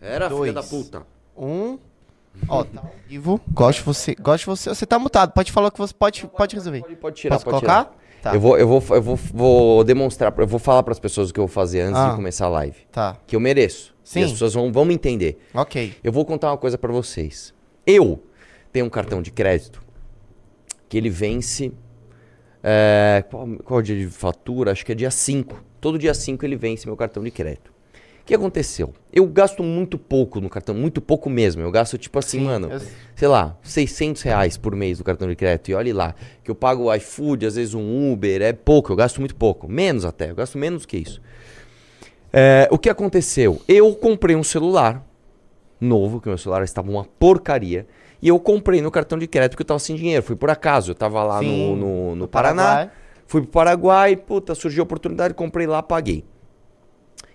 Era, Dois. filha da puta. Um. Ó, tá ao vivo. Gosto de você. Gosto você. Você tá mutado. Pode falar o que você pode, pode resolver. Pode, pode tirar, Posso pode colocar? tirar. Tá. Eu, vou, eu, vou, eu vou, vou demonstrar, eu vou falar pras pessoas o que eu vou fazer antes Ah. de começar a live. Tá. Que eu mereço. Sim. E as pessoas vão, vão me entender. Ok. Eu vou contar uma coisa pra vocês. Eu tenho um cartão de crédito que ele vence. é, qual, qual é o dia de fatura? Acho que é dia 5. Todo dia 5 ele vence meu cartão de crédito. O que aconteceu? Eu gasto muito pouco no cartão, muito pouco mesmo. Eu gasto tipo assim, Sim, mano, eu- sei lá, 600 reais por mês do cartão de crédito. E olhe lá, que eu pago o iFood, às vezes um Uber, é pouco, eu gasto muito pouco. Menos até, eu gasto menos que isso. É, o que aconteceu? Eu comprei um celular novo, que meu celular estava uma porcaria. E eu comprei no cartão de crédito porque eu tava sem dinheiro. Foi por acaso. Eu tava lá Sim, no, no, no no Paraná. Paraguai. Fui pro Paraguai, puta, surgiu a oportunidade, comprei lá, paguei.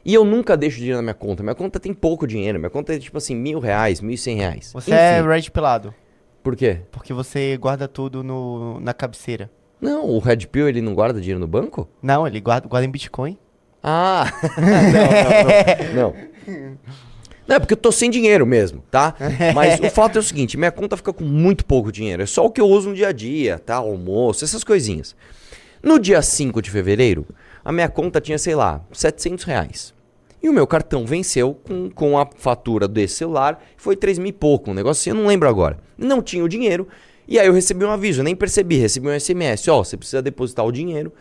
E eu nunca deixo dinheiro na minha conta. Minha conta tem pouco dinheiro. Minha conta é tipo assim, mil reais, mil e cem reais. Você é Enfim, red pelado. Por quê? Porque você guarda tudo no, na cabeceira. Não, o Red Pill ele não guarda dinheiro no banco? Não, ele guarda, guarda em Bitcoin. Ah! não, não, não. Não, é porque eu tô sem dinheiro mesmo, tá? Mas o fato é o seguinte, minha conta fica com muito pouco dinheiro. É só o que eu uso no dia a dia, tá? Almoço, essas coisinhas. No dia 5 de fevereiro, a minha conta tinha, sei lá, 700 reais. E o meu cartão venceu com, com a fatura desse celular, foi 3 mil e pouco, um negócio assim, eu não lembro agora. Não tinha o dinheiro, e aí eu recebi um aviso, eu nem percebi, recebi um SMS, ó, você precisa depositar o dinheiro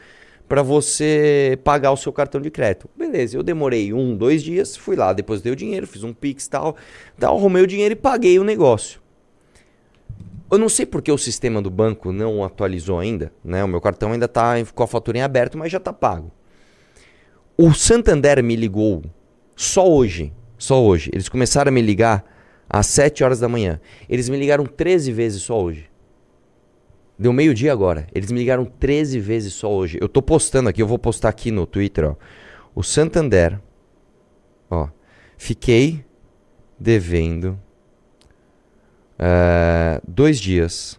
para você pagar o seu cartão de crédito. Beleza, eu demorei um, dois dias, fui lá, depositei o dinheiro, fiz um pix tal, tal, arrumei o dinheiro e paguei o negócio. Eu não sei porque o sistema do banco não atualizou ainda, né? O meu cartão ainda tá com a fatura em aberto, mas já tá pago. O Santander me ligou só hoje, só hoje. Eles começaram a me ligar às 7 horas da manhã. Eles me ligaram 13 vezes só hoje. Deu meio-dia agora. Eles me ligaram 13 vezes só hoje. Eu tô postando aqui, eu vou postar aqui no Twitter, ó. O Santander, ó. Fiquei devendo é, dois dias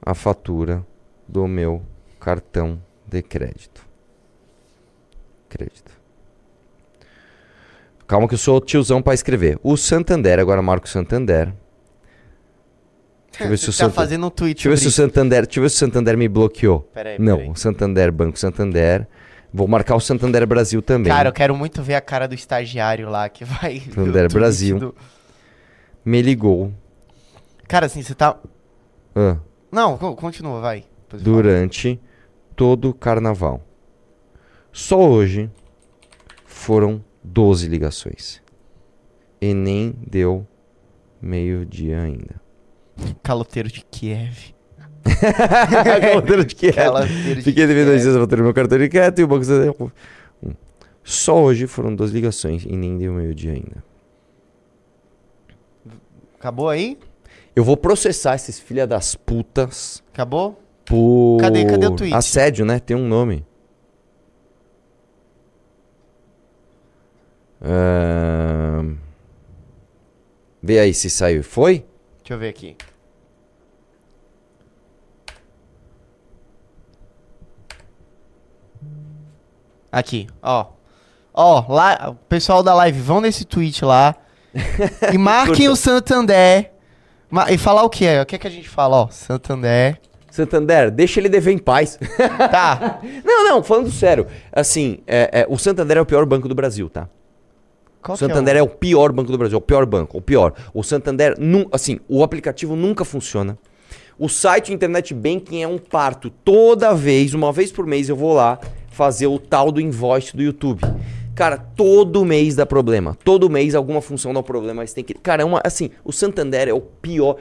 a fatura do meu cartão de crédito. Crédito. Calma que eu sou tiozão pra escrever. O Santander, agora marco Santander. Deixa eu ver se o tá Santander... fazendo um tweet Deixa eu ver se o Santander, deixa eu ver se o Santander me bloqueou. Peraí, Não, peraí. o Santander, Banco Santander. Vou marcar o Santander Brasil também. Cara, eu quero muito ver a cara do estagiário lá que vai. Santander Brasil. do- Me ligou Cara, assim, você tá. ah, Não, co- continua, vai. Durante todo o carnaval. Só hoje foram 12 ligações. E nem deu meio-dia ainda. Caloteiro de Kiev. Caloteiro de Kiev. Caloteiro de Fiquei devendo dois dias a fatura do meu cartão de crédito e o Banco. Só hoje foram 12 ligações e nem deu meio-dia ainda. Acabou aí? Eu vou processar esses filha das putas Acabou? por. Cadê- cadê o tweet? Assédio, né? Tem um nome. Vê aí se saiu. Foi? Deixa eu ver aqui. Aqui, ó. Ó, lá, o pessoal da live, vão nesse tweet lá e marquem o Santander. Ma- e falar o que é? O que é que a gente fala, ó? Santander. Santander, deixa ele dever em paz. Tá. não, não, falando sério. Assim, é- é, o Santander é o pior banco do Brasil, tá? Qual o é Santander é o... pior banco do Brasil, o pior banco, o pior. O Santander, nu- assim, o aplicativo nunca funciona. O site Internet Banking é um parto. Toda vez, uma vez por mês, eu vou lá fazer o tal do invoice do YouTube. Cara, todo mês dá problema. Todo mês alguma função dá um problema, mas tem que. Cara, é uma, assim, o Santander é o pior.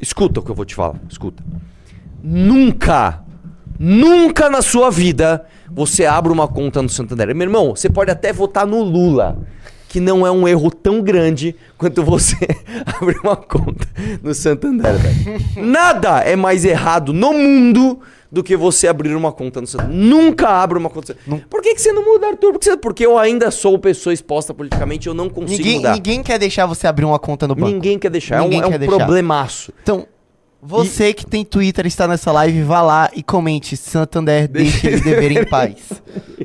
Escuta o que eu vou te falar, escuta. Nunca, nunca na sua vida você abre uma conta no Santander. Meu irmão, você pode até votar no Lula, que não é um erro tão grande quanto você abrir uma conta no Santander, velho. Nada é mais errado no mundo do que você abrir uma conta no Santander. Nunca abra uma conta no Santander. Por que, que você não muda, Arthur? Porque, você- porque eu ainda sou pessoa exposta politicamente, eu não consigo Ninguém, mudar. ninguém quer deixar você abrir uma conta no banco. Ninguém quer deixar. Ninguém é um, é quer um deixar. problemaço. Então, você que tem Twitter e está nessa live, vá lá e comente Santander, deixe eles deverem em paz.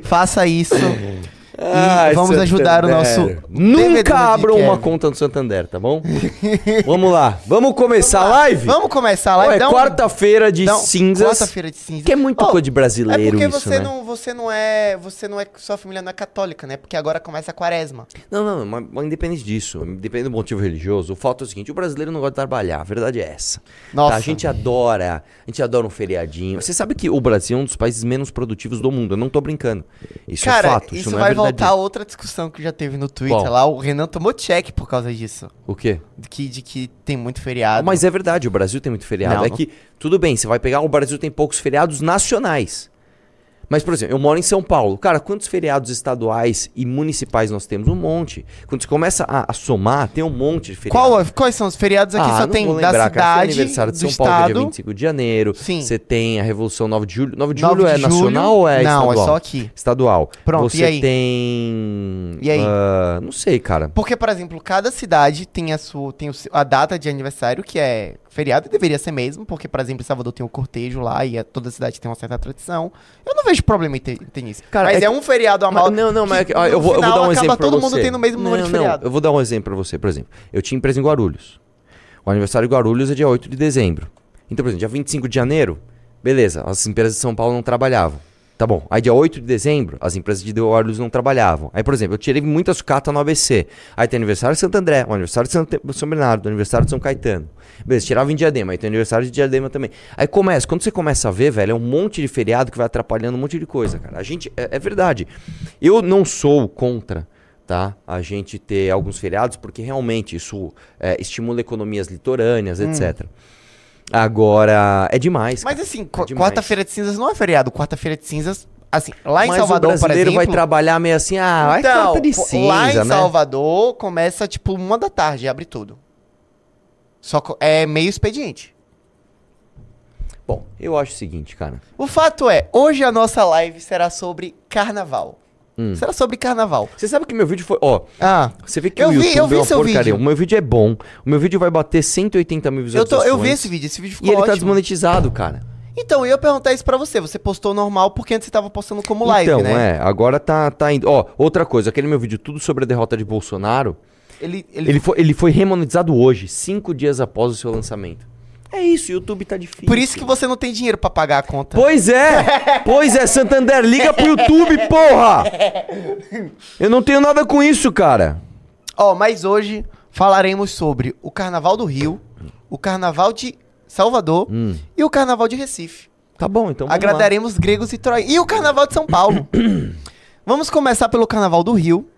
Faça isso. e vamos ajudar o nosso. Nunca abram uma conta no Santander, tá bom? vamos lá. Vamos começar a live? Vamos começar a live. é Dá um- quarta-feira de um- cinzas. Quarta-feira de cinza. Que é muito Ó, coisa de brasileiro É porque isso, você né? não, você não é, você não é, sua família não é católica, né? Porque agora começa a quaresma. Não, não, mas, mas independente disso, independente do motivo religioso, o fato é o seguinte, o brasileiro não gosta de trabalhar, a verdade é essa. Nossa. Tá, a gente adora, a gente adora um feriadinho. Você sabe que o Brasil é um dos países menos produtivos do mundo, eu não tô brincando. Isso Cara, é fato, isso, isso não é verdade. Voltar a outra discussão que já teve no Twitter Qual? lá. O Renan tomou check por causa disso. O quê? De que, de que tem muito feriado. Mas é verdade, o Brasil tem muito feriado. Não, é que, tudo bem, você vai pegar, o Brasil tem poucos feriados nacionais. Mas, por exemplo, eu moro em São Paulo. Cara, quantos feriados estaduais e municipais nós temos? Um monte. Quando você começa a, a somar, tem um monte de feriados. Qual, quais são os feriados aqui? Ah, Só não tem vou da lembrar, cara. Tem cidade, aniversário de São Paulo, que é dia estado. 25 de janeiro. Sim. Você tem a Revolução 9 de julho. 9 de 9 julho é de julho. nacional ou é Não, estadual? é só aqui. Estadual. Pronto, Você e aí? tem... E aí? ah, não sei, cara. Porque, por exemplo, cada cidade tem a sua tem a data de aniversário, que é feriado, e deveria ser mesmo, porque, por exemplo, em Salvador tem o cortejo lá e é- toda cidade tem uma certa tradição. Eu não vejo problema em ter, ter nisso. Cara, mas é é, um feriado a mal. não, não, mas é que, ó, eu, vou, eu vou final dar um exemplo pra todo você. mundo tendo o mesmo número não, de não, feriado. eu vou dar um exemplo pra você. Por exemplo, eu tinha empresa em Guarulhos. O aniversário de Guarulhos é dia 8 de dezembro. Então, por exemplo, dia 25 de janeiro, beleza, as empresas de São Paulo não trabalhavam. Tá bom. Aí dia 8 de dezembro, as empresas de Guarulhos não trabalhavam. Aí, por exemplo, eu tirei muita sucata no ABC. Aí tem aniversário de Santo André, o aniversário de Santa- São Bernardo, o aniversário de São Caetano. Beleza, tirava em Diadema, aí tem aniversário de Diadema também. Aí começa, quando você começa a ver, velho, é um monte de feriado que vai atrapalhando um monte de coisa, cara. A gente, é, é verdade. Eu não sou contra, tá? A gente ter alguns feriados, porque realmente isso é, estimula economias litorâneas, etc. Agora, é demais. Mas cara. assim, É quarta-feira de cinzas não é feriado. Quarta-feira de cinzas, assim, lá em Mas Salvador, o brasileiro vai trabalhar meio assim, ah, vai então, quarta de cinza, lá em né? Salvador começa tipo uma da tarde, abre tudo. Só é meio expediente. Bom, eu acho o seguinte, cara. O fato é, hoje a nossa live será sobre carnaval. Hum. Será sobre carnaval. Você sabe que meu vídeo foi, ó, Ah, você vê que Eu o vi- YouTube eu vi é uma seu porcaria. vídeo. O meu vídeo é bom. O meu vídeo vai bater 180 mil eu, visualizações. tô, eu vi esse vídeo, esse vídeo E ficou ele tá ótimo. desmonetizado, cara. Então, eu ia perguntar isso pra você. Você postou normal porque antes você tava postando como live, então, né? é, agora tá, tá indo. Ó, outra coisa, aquele meu vídeo tudo sobre a derrota de Bolsonaro, Ele, ele, ele foi, ele foi remonetizado hoje, cinco dias após o seu lançamento. É isso, o YouTube tá difícil. Por isso que você não tem dinheiro pra pagar a conta. Pois é! Pois é, Santander, liga pro YouTube, porra! Eu não tenho nada com isso, cara. Ó, mas hoje falaremos sobre o Carnaval do Rio, o Carnaval de Salvador Hum, e o Carnaval de Recife. tá bom, então vamos lá. Agradaremos gregos e troianos. E o Carnaval de São Paulo. Vamos começar pelo Carnaval do Rio,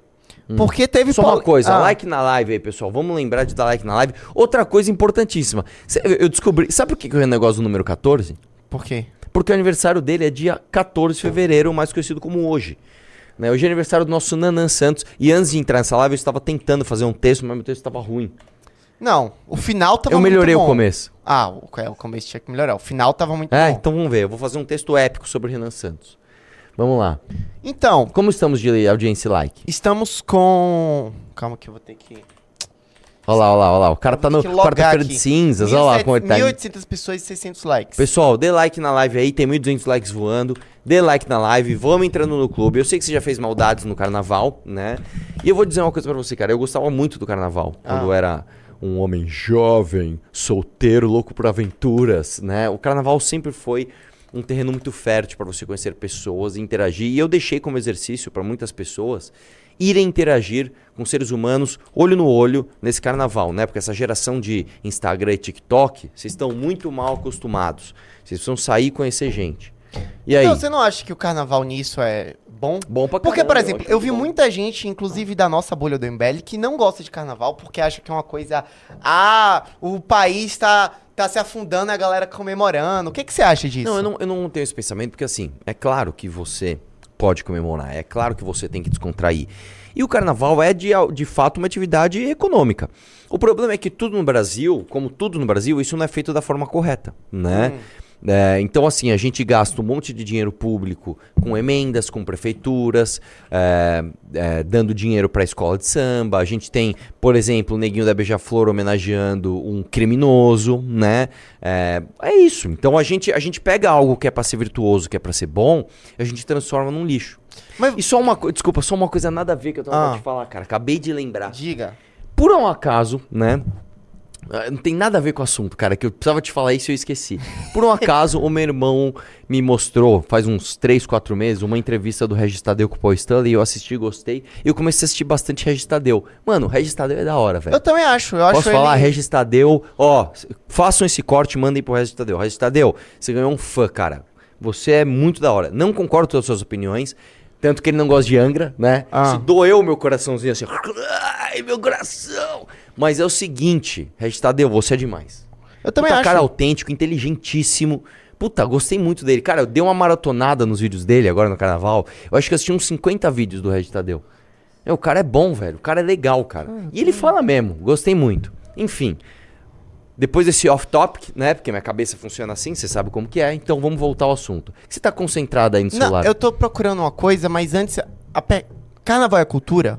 porque teve... Hum. Só uma pol- coisa, Ah, like na live aí, pessoal. Vamos lembrar de dar like na live. Outra coisa importantíssima. Eu descobri. Sabe por que eu ia no negócio do número 14? Por quê? Porque o aniversário dele é dia 14 de fevereiro, mais conhecido como hoje. Né? Hoje é aniversário do nosso Nanan Santos. E antes de entrar nessa live, eu estava tentando fazer um texto, mas meu texto estava ruim. Não, o final tava eu melhorei o começo. Ah, o, é, o começo tinha que melhorar. O final tava muito É, bom. então vamos ver. Eu vou fazer um texto épico sobre o Renan Santos. Vamos lá. Então, Como estamos de audiência e like? estamos com... Calma que eu vou ter que... Olha lá, olha lá, olha lá. O cara tá no quarta-feira de cinzas. Olha lá como ele tá. 1.800 pessoas e 600 likes. Pessoal, dê like na live aí, tem 1.200 likes voando. Dê like na live, vamos entrando no clube. Eu sei que você já fez maldades no carnaval, né? E eu vou dizer uma coisa pra você, cara. Eu gostava muito do carnaval. Ah. Quando eu era um homem jovem, solteiro, louco por aventuras, né? O carnaval sempre foi um terreno muito fértil pra você conhecer pessoas e interagir. E eu deixei como exercício pra muitas pessoas irem interagir com seres humanos olho no olho nesse carnaval, né? Porque essa geração de Instagram e TikTok, vocês estão muito mal acostumados. Vocês precisam sair e conhecer gente. E aí? Não, você não acha que o carnaval nisso é bom? Bom pra Porque, por caramba, exemplo, acho eu vi bom. muita gente, inclusive da nossa bolha do MBL, que não gosta de carnaval porque acha que é uma coisa. Ah, o país tá, tá se afundando a galera comemorando. O que, que você acha disso? Não eu, não, eu não tenho esse pensamento, porque assim, é claro que você pode comemorar, é claro que você tem que descontrair. E o carnaval é de, de fato uma atividade econômica. O problema é que tudo no Brasil, como tudo no Brasil, isso não é feito da forma correta, né? É, então, assim, a gente gasta um monte de dinheiro público com emendas, com prefeituras, é, é, dando dinheiro para a escola de samba. A gente tem, por exemplo, o Neguinho da Beija-Flor homenageando um criminoso, né? É, é, isso. Então, a gente, a gente pega algo que é para ser virtuoso, que é para ser bom, a gente transforma num lixo. Mas... E só uma coisa, desculpa, só uma coisa nada a ver que eu tava ah. te falar, cara. Acabei de lembrar. Diga. Por um acaso, né? Ah, não tem nada a ver com o assunto, cara, que eu precisava te falar isso e eu esqueci. Por um acaso, o meu irmão me mostrou, faz uns 3, 4 meses, uma entrevista do Regis Tadeu com o Paul Stanley, eu assisti, gostei, e eu comecei a assistir bastante Regis Tadeu. Mano, o Regis Tadeu é da hora, velho. Eu também acho, eu Posso acho falar, ele... Regis Tadeu, ó, façam esse corte, mandem pro Regis Tadeu. Regis Tadeu, você ganhou um fã, cara. Você é muito da hora. Não concordo com todas as suas opiniões, tanto que ele não gosta de Angra, né? Ah. Isso doeu o meu coraçãozinho assim. Ai, meu coração! Mas é o seguinte, Tadeu, você é demais. Eu também Puta acho. cara autêntico, inteligentíssimo. Puta, gostei muito dele. Cara, eu dei uma maratonada nos vídeos dele agora no carnaval. Eu acho que eu assisti uns 50 vídeos do Tadeu. É, o cara é bom, velho. O cara é legal, cara. Ah, e ele fala mesmo. Gostei muito. Enfim. Depois desse off-topic, né? Porque minha cabeça funciona assim, você sabe como que é. Então vamos voltar ao assunto. Você tá concentrado aí no Não, celular? Eu tô procurando uma coisa, mas antes... Pe... Carnaval é cultura?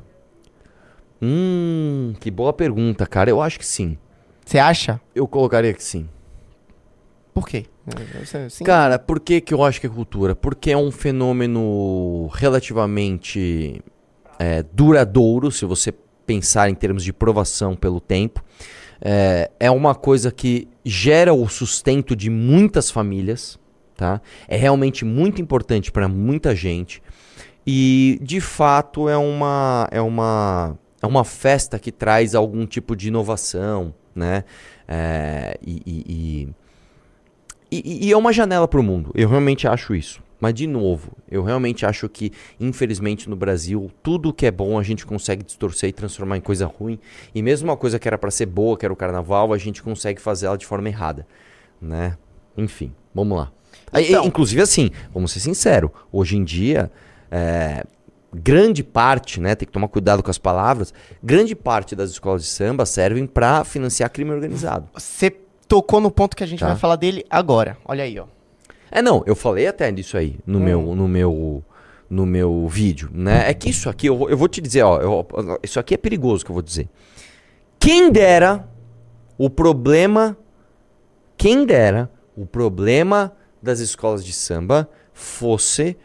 Hum, que boa pergunta, cara. Eu acho que sim. Você acha? Eu colocaria que sim. Por quê? Sim. Cara, por que, que eu acho que é cultura? Porque é um fenômeno relativamente é, duradouro, se você pensar em termos de provação pelo tempo. É, é uma coisa que gera o sustento de muitas famílias, tá? É realmente muito importante para muita gente. E de fato é uma, é uma, é uma festa que traz algum tipo de inovação, né? É, e, e, e, e, é uma janela para o mundo. Eu realmente acho isso. Mas, de novo, eu realmente acho que, infelizmente, no Brasil, tudo que é bom a gente consegue distorcer e transformar em coisa ruim. E mesmo uma coisa que era para ser boa, que era o carnaval, a gente consegue fazer ela de forma errada. Né? Enfim, vamos lá. Então, Inclusive, assim, vamos ser sinceros, hoje em dia, é, grande parte, né, tem que tomar cuidado com as palavras, grande parte das escolas de samba servem para financiar crime organizado. Você tocou no ponto que a gente tá. vai falar dele agora. Olha aí, ó. É, não, eu falei até disso aí no, hum. meu, no meu no meu vídeo, né? É que isso aqui, eu, eu vou te dizer, ó, eu, isso aqui é perigoso que eu vou dizer. Quem dera o problema, quem dera o problema das escolas de samba fosse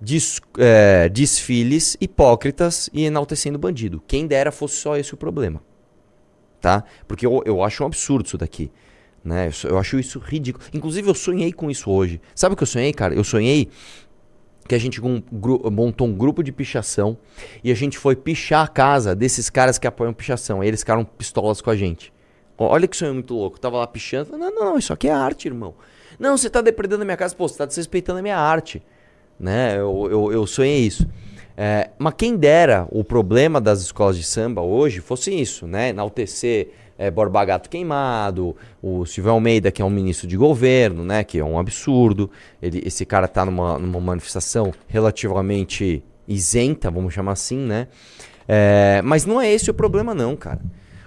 des, é, desfiles hipócritas e enaltecendo bandido. Quem dera fosse só esse o problema, tá? Porque eu, eu acho um absurdo isso daqui. Né? Eu, eu acho isso ridículo. Inclusive, eu sonhei com isso hoje. Sabe o que eu sonhei, cara? Eu sonhei que a gente montou um grupo de pichação e a gente foi pichar a casa desses caras que apoiam pichação. E eles ficaram pistolas com a gente. Olha que sonho muito louco. Eu tava lá pichando. Não, não, não, isso aqui é arte, irmão. Não, você tá depredando a minha casa. Pô, você tá desrespeitando a minha arte. Né? Eu, eu, eu sonhei isso. É, mas quem dera o problema das escolas de samba hoje fosse isso, né? Enaltecer é, Borba Gato queimado, o Silvio Almeida, que é um ministro de governo, né, que é um absurdo. Ele, esse cara está numa, numa manifestação relativamente isenta, vamos chamar assim, né? É, mas não é esse o problema, não, cara.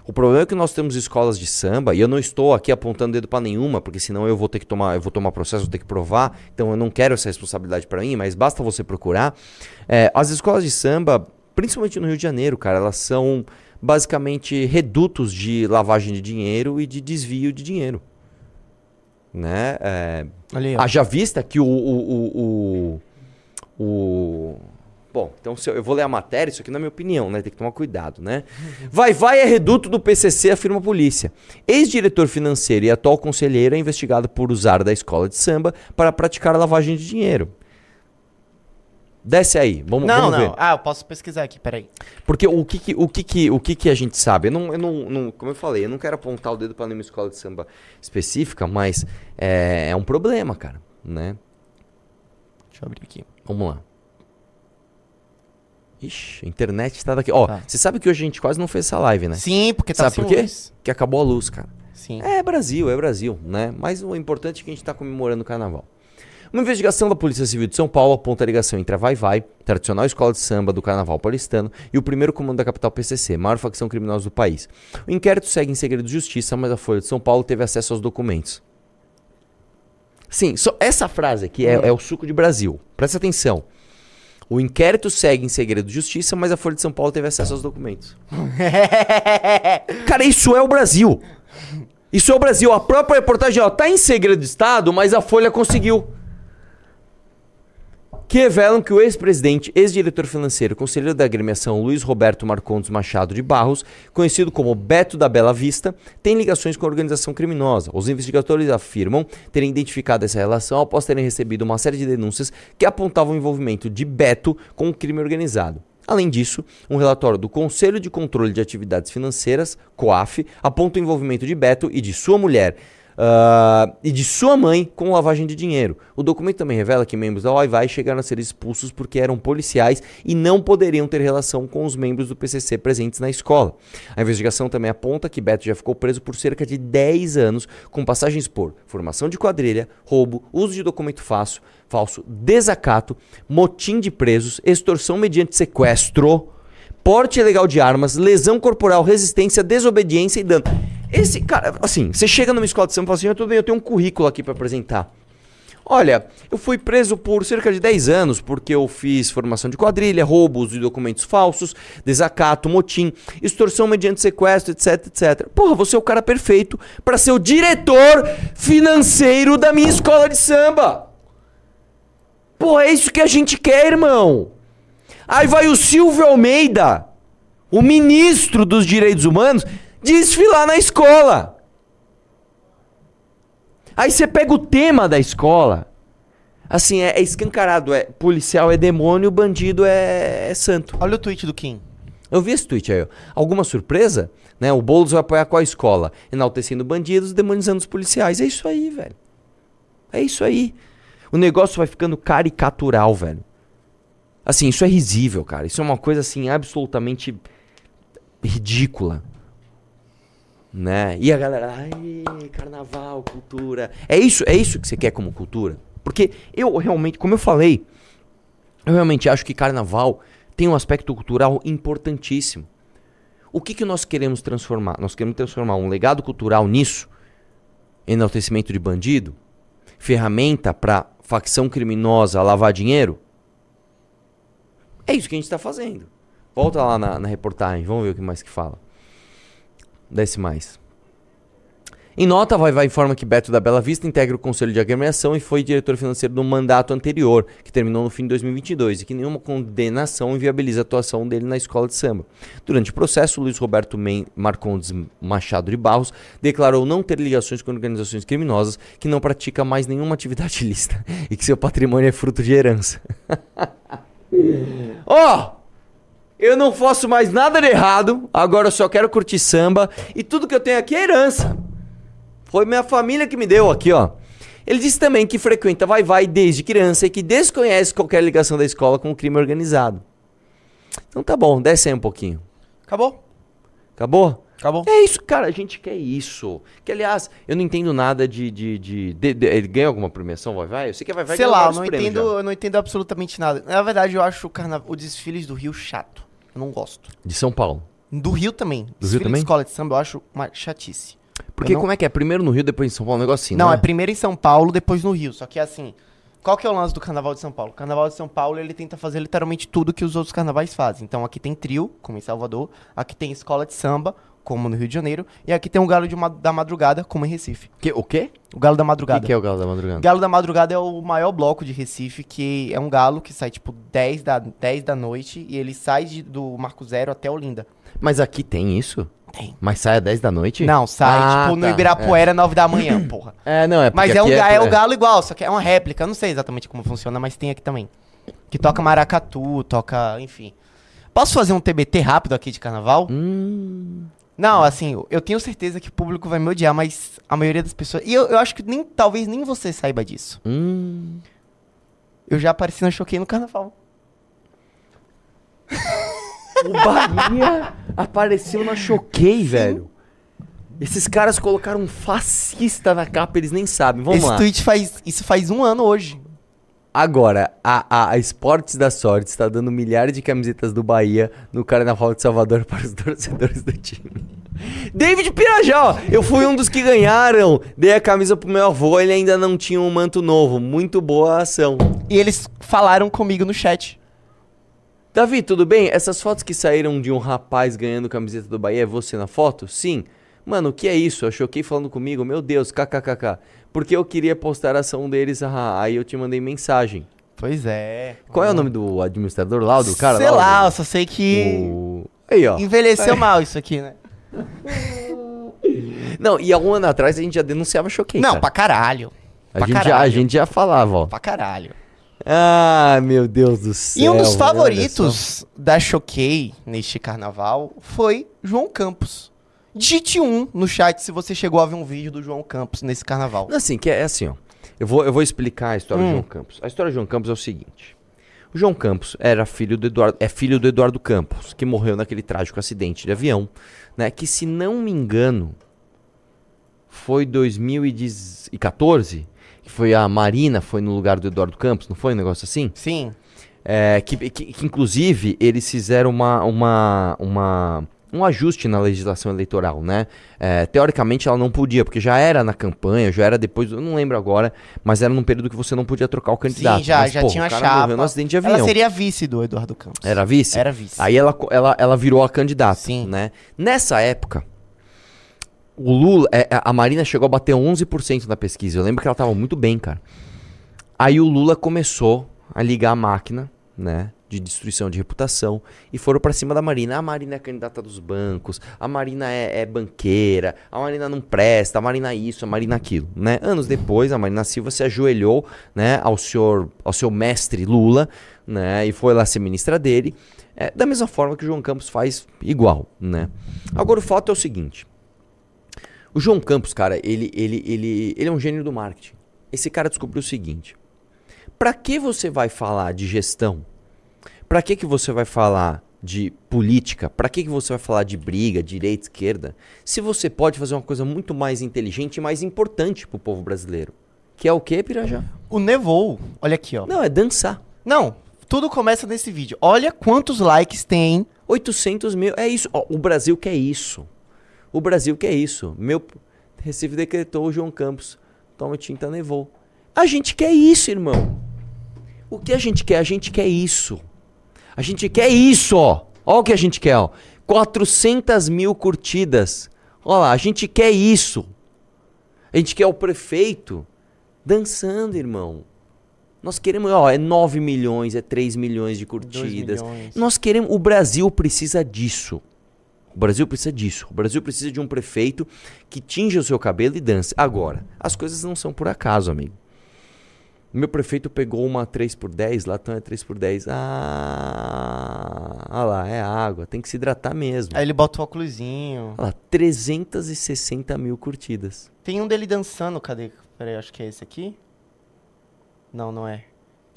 O problema é que nós temos escolas de samba, e eu não estou aqui apontando dedo para nenhuma, porque senão eu vou ter que tomar, eu vou tomar processo, vou ter que provar, então eu não quero essa responsabilidade para mim, mas basta você procurar. É, as escolas de samba, principalmente no Rio de Janeiro, cara, elas são basicamente redutos de lavagem de dinheiro e de desvio de dinheiro. Né? É, Ali, haja vista que o, o, o, o, Bom, então eu, eu vou ler a matéria, isso aqui não é minha opinião, né? Tem que tomar cuidado, né? Vai, vai é reduto do PCC, afirma a polícia. Ex-diretor financeiro e atual conselheiro é investigado por usar da escola de samba para praticar lavagem de dinheiro. Desce aí, vamos, não, vamos não. ver. Ah, eu posso pesquisar aqui, peraí. Porque o que, que o que, que, o que, que a gente sabe? Eu não, eu não, não, como eu falei, eu não quero apontar o dedo para nenhuma escola de samba específica, mas é, é um problema, cara, né? Deixa eu abrir aqui. Vamos lá. Ixi, a internet está daqui. Ó, tá. você sabe que hoje a gente quase não fez essa live, né? Sim, porque tá Sabe por quê? Luz. Que acabou a luz, cara. Sim. É Brasil, é Brasil, né? Mas o importante é que a gente está comemorando o carnaval. Uma investigação da Polícia Civil de São Paulo aponta a ligação entre a Vai Vai, tradicional escola de samba do Carnaval paulistano, e o primeiro comando da capital PCC, maior facção criminosa do país. O inquérito segue em segredo de justiça, mas a Folha de São Paulo teve acesso aos documentos. Sim, só essa frase aqui é, é o suco de Brasil. Presta atenção. O inquérito segue em segredo de justiça, mas a Folha de São Paulo teve acesso aos documentos. Cara, isso é o Brasil. Isso é o Brasil. A própria reportagem, ó, tá em segredo de Estado, mas a Folha conseguiu. Que revelam que o ex-presidente, ex-diretor financeiro, conselheiro da agremiação Luiz Roberto Marcondes Machado de Barros, conhecido como Beto da Bela Vista, tem ligações com a organização criminosa. Os investigadores afirmam terem identificado essa relação após terem recebido uma série de denúncias que apontavam o envolvimento de Beto com o crime organizado. Além disso, um relatório do Conselho de Controle de Atividades Financeiras, COAF, aponta o envolvimento de Beto e de sua mulher uh, e de sua mãe com lavagem de dinheiro. O documento também revela que membros da OIVAI chegaram a ser expulsos porque eram policiais e não poderiam ter relação com os membros do PCC presentes na escola. A investigação também aponta que Beto já ficou preso por cerca de 10 anos, com passagens por formação de quadrilha, roubo, uso de documento falso, falso, desacato, motim de presos, extorsão mediante sequestro, porte ilegal de armas, lesão corporal, resistência, desobediência e dano. Esse cara, assim, você chega numa escola de samba e fala assim: eu, bem, eu tenho um currículo aqui para apresentar. Olha, eu fui preso por cerca de 10 anos porque eu fiz formação de quadrilha, roubos de documentos falsos, desacato, motim, extorsão mediante sequestro, etc, etc. Porra, você é o cara perfeito para ser o diretor financeiro da minha escola de samba. Porra, é isso que a gente quer, irmão. Aí vai o Silvio Almeida, o ministro dos direitos humanos, desfilar na escola. Aí você pega o tema da escola. Assim, é, é escancarado. É policial é demônio, bandido é, é, santo. Olha o tweet do Kim. Eu vi esse tweet aí. Alguma surpresa? Né? O Boulos vai apoiar qual escola? Enaltecendo bandidos, demonizando os policiais. É isso aí, velho. É isso aí. O negócio vai ficando caricatural, velho. Assim, isso é risível, cara. Isso é uma coisa assim absolutamente ridícula né? E a galera, ai, carnaval, cultura. É isso, é isso que você quer como cultura? Porque eu realmente, como eu falei, eu realmente acho que carnaval tem um aspecto cultural importantíssimo. O que, que nós queremos transformar? Nós queremos transformar um legado cultural nisso, enaltecimento de bandido, ferramenta para facção criminosa lavar dinheiro? É isso que a gente está fazendo. Volta lá na, na reportagem, vamos ver o que mais que fala. Desce mais. Em nota, Vai Vai informa que Beto da Bela Vista integra o Conselho de Agremiação e foi diretor financeiro do mandato anterior, que terminou no fim de 2022, e que nenhuma condenação inviabiliza a atuação dele na escola de samba. Durante o processo, Luiz Roberto Men Marcondes Machado de Barros declarou não ter ligações com organizações criminosas, que não pratica mais nenhuma atividade ilícita e que seu patrimônio é fruto de herança. Oh! Eu não faço mais nada de errado, agora eu só quero curtir samba e tudo que eu tenho aqui é herança. Foi minha família que me deu aqui, ó. Ele disse também que frequenta Vai Vai desde criança e que desconhece qualquer ligação da escola com o crime organizado. Então tá bom, desce aí um pouquinho. Acabou? Acabou? Acabou. É isso, cara, a gente quer isso. Que aliás, eu não entendo nada de. de, de, de, de ele ganha alguma premiação, vai, vai? Eu sei que vai, vai Sei lá, eu não, entendo, eu não entendo absolutamente nada. Na verdade, eu acho o, carna... o desfiles do Rio chato. Eu não gosto. De São Paulo. Do Rio também. Do Rio também? De escola de samba eu acho uma chatice. Porque não... como é que é? Primeiro no Rio, depois em São Paulo, um negócio assim, Não, é? é primeiro em São Paulo, depois no Rio. Só que assim, qual que é o lance do Carnaval de São Paulo? O Carnaval de São Paulo, ele tenta fazer literalmente tudo que os outros carnavais fazem. Então aqui tem trio, como em Salvador, aqui tem escola de samba, como no Rio de Janeiro, e aqui tem o Galo ma da Madrugada, como em Recife. Que, o quê? O Galo da Madrugada. O que, que, é o Galo da Madrugada? Galo da Madrugada é o maior bloco de Recife, que é um galo que sai tipo 10 da, 10 da noite e ele sai de, do Marco Zero até Olinda. Mas aqui tem isso? Tem. Mas sai às 10 da noite? Não, sai ah, tipo tá. no Ibirapuera, é. 9 da manhã, porra. É, não, é Mas é, um, é, é o galo igual, só que é uma réplica. Eu não sei exatamente como funciona, mas tem aqui também. Que toca maracatu, toca, enfim. Posso fazer um TBT rápido aqui de carnaval? Hum. Não, assim, eu tenho certeza que o público vai me odiar, mas a maioria das pessoas. E eu, eu acho que nem, talvez nem você saiba disso. Hum. Eu já apareci no Choquei no carnaval. o Bahia apareceu na Choquei, velho. Esses caras colocaram um fascista na capa, eles nem sabem. Vamos Esse lá. Esse tweet faz. Isso faz um ano hoje. Agora, a, a, a Esportes da Sorte está dando milhares de camisetas do Bahia no Carnaval de Salvador para os torcedores do time. David Pirajá, ó. Eu fui um dos que ganharam. Dei a camisa pro meu avô, ele ainda não tinha um manto novo. Muito boa a ação. E eles falaram comigo no chat. Davi, tudo bem? Essas fotos que saíram de um rapaz ganhando camiseta do Bahia é você na foto? Sim. Mano, o que é isso? Eu choquei falando comigo. Meu Deus, kkkk. Porque eu queria postar a ação deles, ah, aí eu te mandei mensagem. Pois é. Qual é o nome do administrador lá, do cara? Sei lá, eu só sei que o... Aí, ó. envelheceu mal isso aqui, né? Não, e há um ano atrás a gente já denunciava choquei, Não, cara. pra caralho. a, pra gente já, a caralho. gente já falava, ó. Pra caralho. Ah, meu Deus do céu. E um dos favoritos da Choquei neste carnaval foi João Campos. Digite um no chat se você chegou a ver um vídeo do João Campos nesse carnaval. Assim, que é assim, ó. Eu vou, eu vou explicar a história Hum. do João Campos. A história do João Campos é o seguinte. O João Campos era filho do Eduardo, é filho do Eduardo Campos, que morreu naquele trágico acidente de avião, né? Que se não me engano foi 2014, que foi a Marina foi no lugar do Eduardo Campos, não foi um negócio assim? Sim. É, que, que- que, inclusive eles fizeram uma, uma, uma- um ajuste na legislação eleitoral, né? É, teoricamente ela não podia, porque já era na campanha, já era depois, eu não lembro agora, mas era num período que você não podia trocar o candidato. Sim, já, Mas, já pô, tinha o a chapa. num acidente de avião. Ela seria vice do Eduardo Campos. Era vice? Era vice. Aí ela, ela, ela virou a candidata, Sim. né? Nessa época, o Lula, é, é, a Marina chegou a bater 11% na pesquisa. Eu lembro que ela tava muito bem, cara. Aí o Lula começou a ligar a máquina, né? De destruição de reputação. E foram pra cima da Marina. A Marina é candidata dos bancos. A Marina é, é banqueira. A Marina não presta. A Marina isso, a Marina aquilo, né? Anos depois, a Marina Silva se ajoelhou, né? Ao senhor, ao seu mestre Lula, né? E foi lá ser ministra dele. É, da mesma forma que o João Campos faz igual, né? Agora o fato é o seguinte. O João Campos, cara, ele, ele, ele, ele é um gênio do marketing. Esse cara descobriu o seguinte. Pra que você vai falar de gestão? Pra que, que você vai falar de política? Pra que, que você vai falar de briga, direita, esquerda? Se você pode fazer uma coisa muito mais inteligente e mais importante pro povo brasileiro. Que é o quê, Pirajá? O Nevou, olha aqui, ó. Não, é dançar. Não, tudo começa nesse vídeo. Olha quantos likes tem. 800 mil. É isso. Ó, o Brasil quer isso. O Brasil quer isso. Meu Recife decretou o João Campos. Toma tinta, nevou. A gente quer isso, irmão. O que a gente quer? A gente quer isso. A gente quer isso, ó. Ó o que a gente quer, ó. 400 mil curtidas. Ó lá, a gente quer isso. A gente quer o prefeito dançando, irmão. Nós queremos, ó, é 9 milhões, é 3 milhões de curtidas. milhões. Nós queremos, o Brasil precisa disso. O Brasil precisa disso. O Brasil precisa de um prefeito que tinja o seu cabelo e dance. Agora, as coisas não são por acaso, amigo. Meu prefeito pegou uma 3x10, latão é 3x10. Ah, olha lá, é água, tem que se hidratar mesmo. Aí ele bota o óculosinho. Olha lá, 360 mil curtidas. Tem um dele dançando, cadê? Peraí, acho que é esse aqui. Não, não é.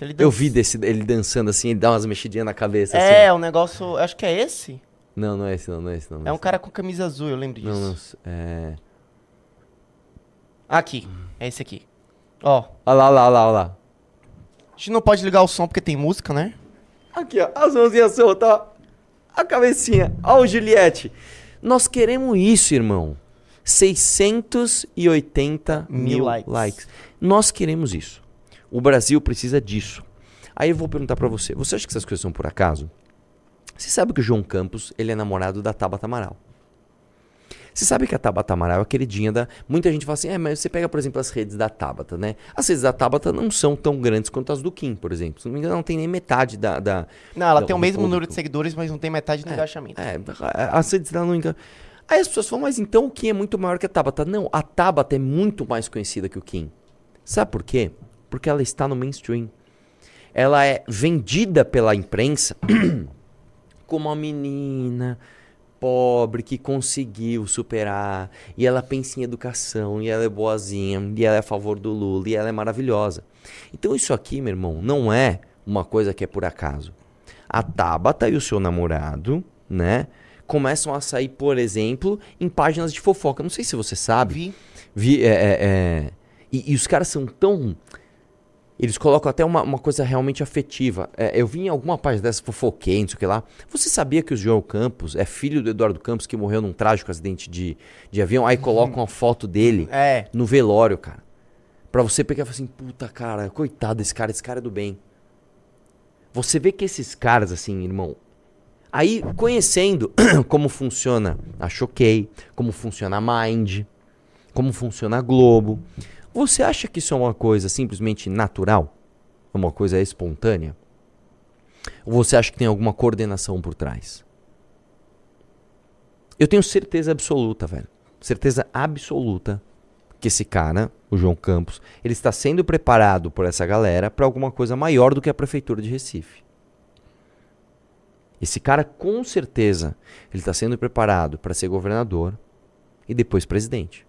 Ele Eu vi desse, ele dançando assim, ele dá umas mexidinhas na cabeça É, assim. um negócio. Acho que é esse. Não, não é esse não, não é esse não. não É um esse cara com camisa azul, eu lembro disso. Não, não, é... Aqui, é esse aqui. Ó, Olha lá, olha lá, olha lá, olha lá. a gente não pode ligar o som porque tem música, né? Aqui, ó, as mãozinhas soltas, ó. A cabecinha. Ó o Juliette. Nós queremos isso, irmão. 680 Mil mil likes. likes. Nós queremos isso. O Brasil precisa disso. Aí eu vou perguntar pra você. Você acha que essas coisas são por acaso? Você sabe que o João Campos, ele é namorado da Tabata Amaral. Você sabe que a Tabata Amaral é a queridinha da... Muita gente fala assim, é, mas você pega, por exemplo, as redes da Tabata, né? As redes da Tabata não são tão grandes quanto as do Kim, por exemplo. Se não me engano, não tem nem metade da... da... Não, ela Não, tem o mesmo número de seguidores, mas não tem metade do engajamento. É, as redes dela não engan- Aí as pessoas falam, mas então o Kim é muito maior que a Tabata. Não, a Tabata é muito mais conhecida que o Kim. Sabe por quê? Porque ela está no mainstream. Ela é vendida pela imprensa como uma menina pobre que conseguiu superar. E ela pensa em educação, e ela é boazinha, e ela é a favor do Lula, e ela é maravilhosa. Então isso aqui, meu irmão, não é uma coisa que é por acaso. A Tabata e o seu namorado, né? Começam a sair, por exemplo, em páginas de fofoca. Não sei se você sabe. Vi. Vi, é, é, é, e, e os caras são tão. Eles colocam até uma, uma coisa realmente afetiva. É, eu vi em alguma página dessa fofoquei, não sei o que lá. Você sabia que o João Campos é filho do Eduardo Campos que morreu num trágico acidente de, de avião? Aí colocam uma foto dele É. no velório, cara. Pra você pegar e falar assim, puta cara, coitado desse cara, esse cara é do bem. Você vê que esses caras, assim, irmão. Aí, conhecendo como funciona a Choquei, como funciona a Mind, como funciona a Globo, você acha que isso é uma coisa simplesmente natural? Uma coisa espontânea? Ou você acha que tem alguma coordenação por trás? Eu tenho certeza absoluta, velho. Certeza absoluta que esse cara, o João Campos, ele está sendo preparado por essa galera para alguma coisa maior do que a prefeitura de Recife. Esse cara, com certeza, ele está sendo preparado para ser governador e depois presidente.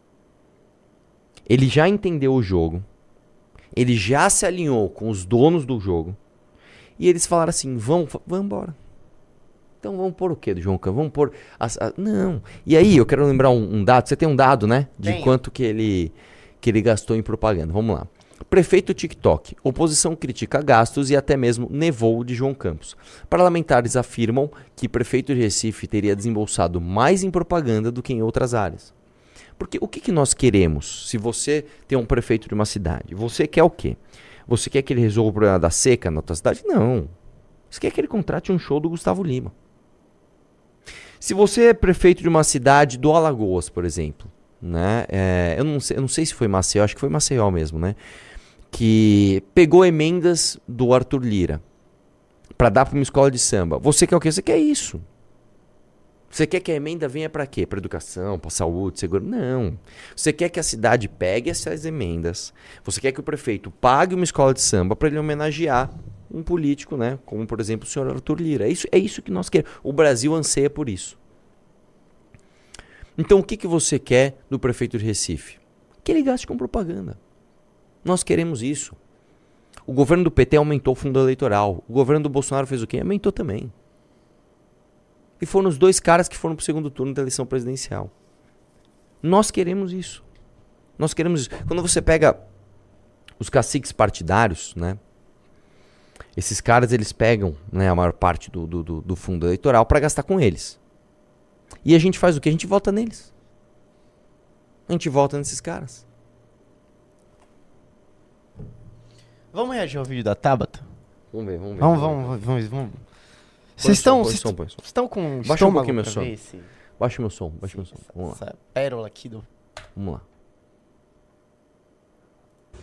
Ele já entendeu o jogo, ele já se alinhou com os donos do jogo e eles falaram assim: vamos, vamos embora. Então vamos pôr o quê do João Campos? Vamos pôr. as- a- não. E aí, eu quero lembrar um, um dado. Você tem um dado, né? De Tenho. quanto que ele, que ele gastou em propaganda. Vamos lá. Prefeito TikTok. Oposição critica gastos e até mesmo nevou de João Campos. Parlamentares afirmam que prefeito de Recife teria desembolsado mais em propaganda do que em outras áreas. Porque o que, que nós queremos se você tem um prefeito de uma cidade? Você quer o quê? Você quer que ele resolva o problema da seca na tua cidade? Não. Você quer que ele contrate um show do Gustavo Lima. Se você é prefeito de uma cidade do Alagoas, por exemplo, né? é, eu, não sei, eu não sei se foi Maceió, acho que foi Maceió mesmo, né? Que pegou emendas do Arthur Lira para dar para uma escola de samba. Você quer o quê? Você quer isso. Você quer que a emenda venha para quê? Para educação, para saúde, seguro? Não. Você quer que a cidade pegue essas emendas. Você quer que o prefeito pague uma escola de samba para ele homenagear um político, né? Como por exemplo o senhor Arthur Lira. É isso, é isso que nós queremos. O Brasil anseia por isso. Então o que, que você quer do prefeito de Recife? Que ele gaste com propaganda. Nós queremos isso. O governo do PT aumentou o fundo eleitoral. O governo do Bolsonaro fez o quê? Aumentou também. E foram os dois caras que foram pro segundo turno da eleição presidencial. Nós queremos isso. Nós queremos isso. Quando você pega os caciques partidários, né? Esses caras, eles pegam né, a maior parte do, do, do- do fundo eleitoral para gastar com eles. E a gente faz o quê? A gente vota neles. A gente vota nesses caras. Vamos reagir ao vídeo da Tabata? Vamos ver, vamos ver. Vamos, vamos, vamos, vamos. Põe Vocês estão. som, põe som. estão com um estômago pouquinho meu som. esse- Baixa meu som, baixa meu som. essa, Vamos lá, essa pérola aqui do. vamos lá.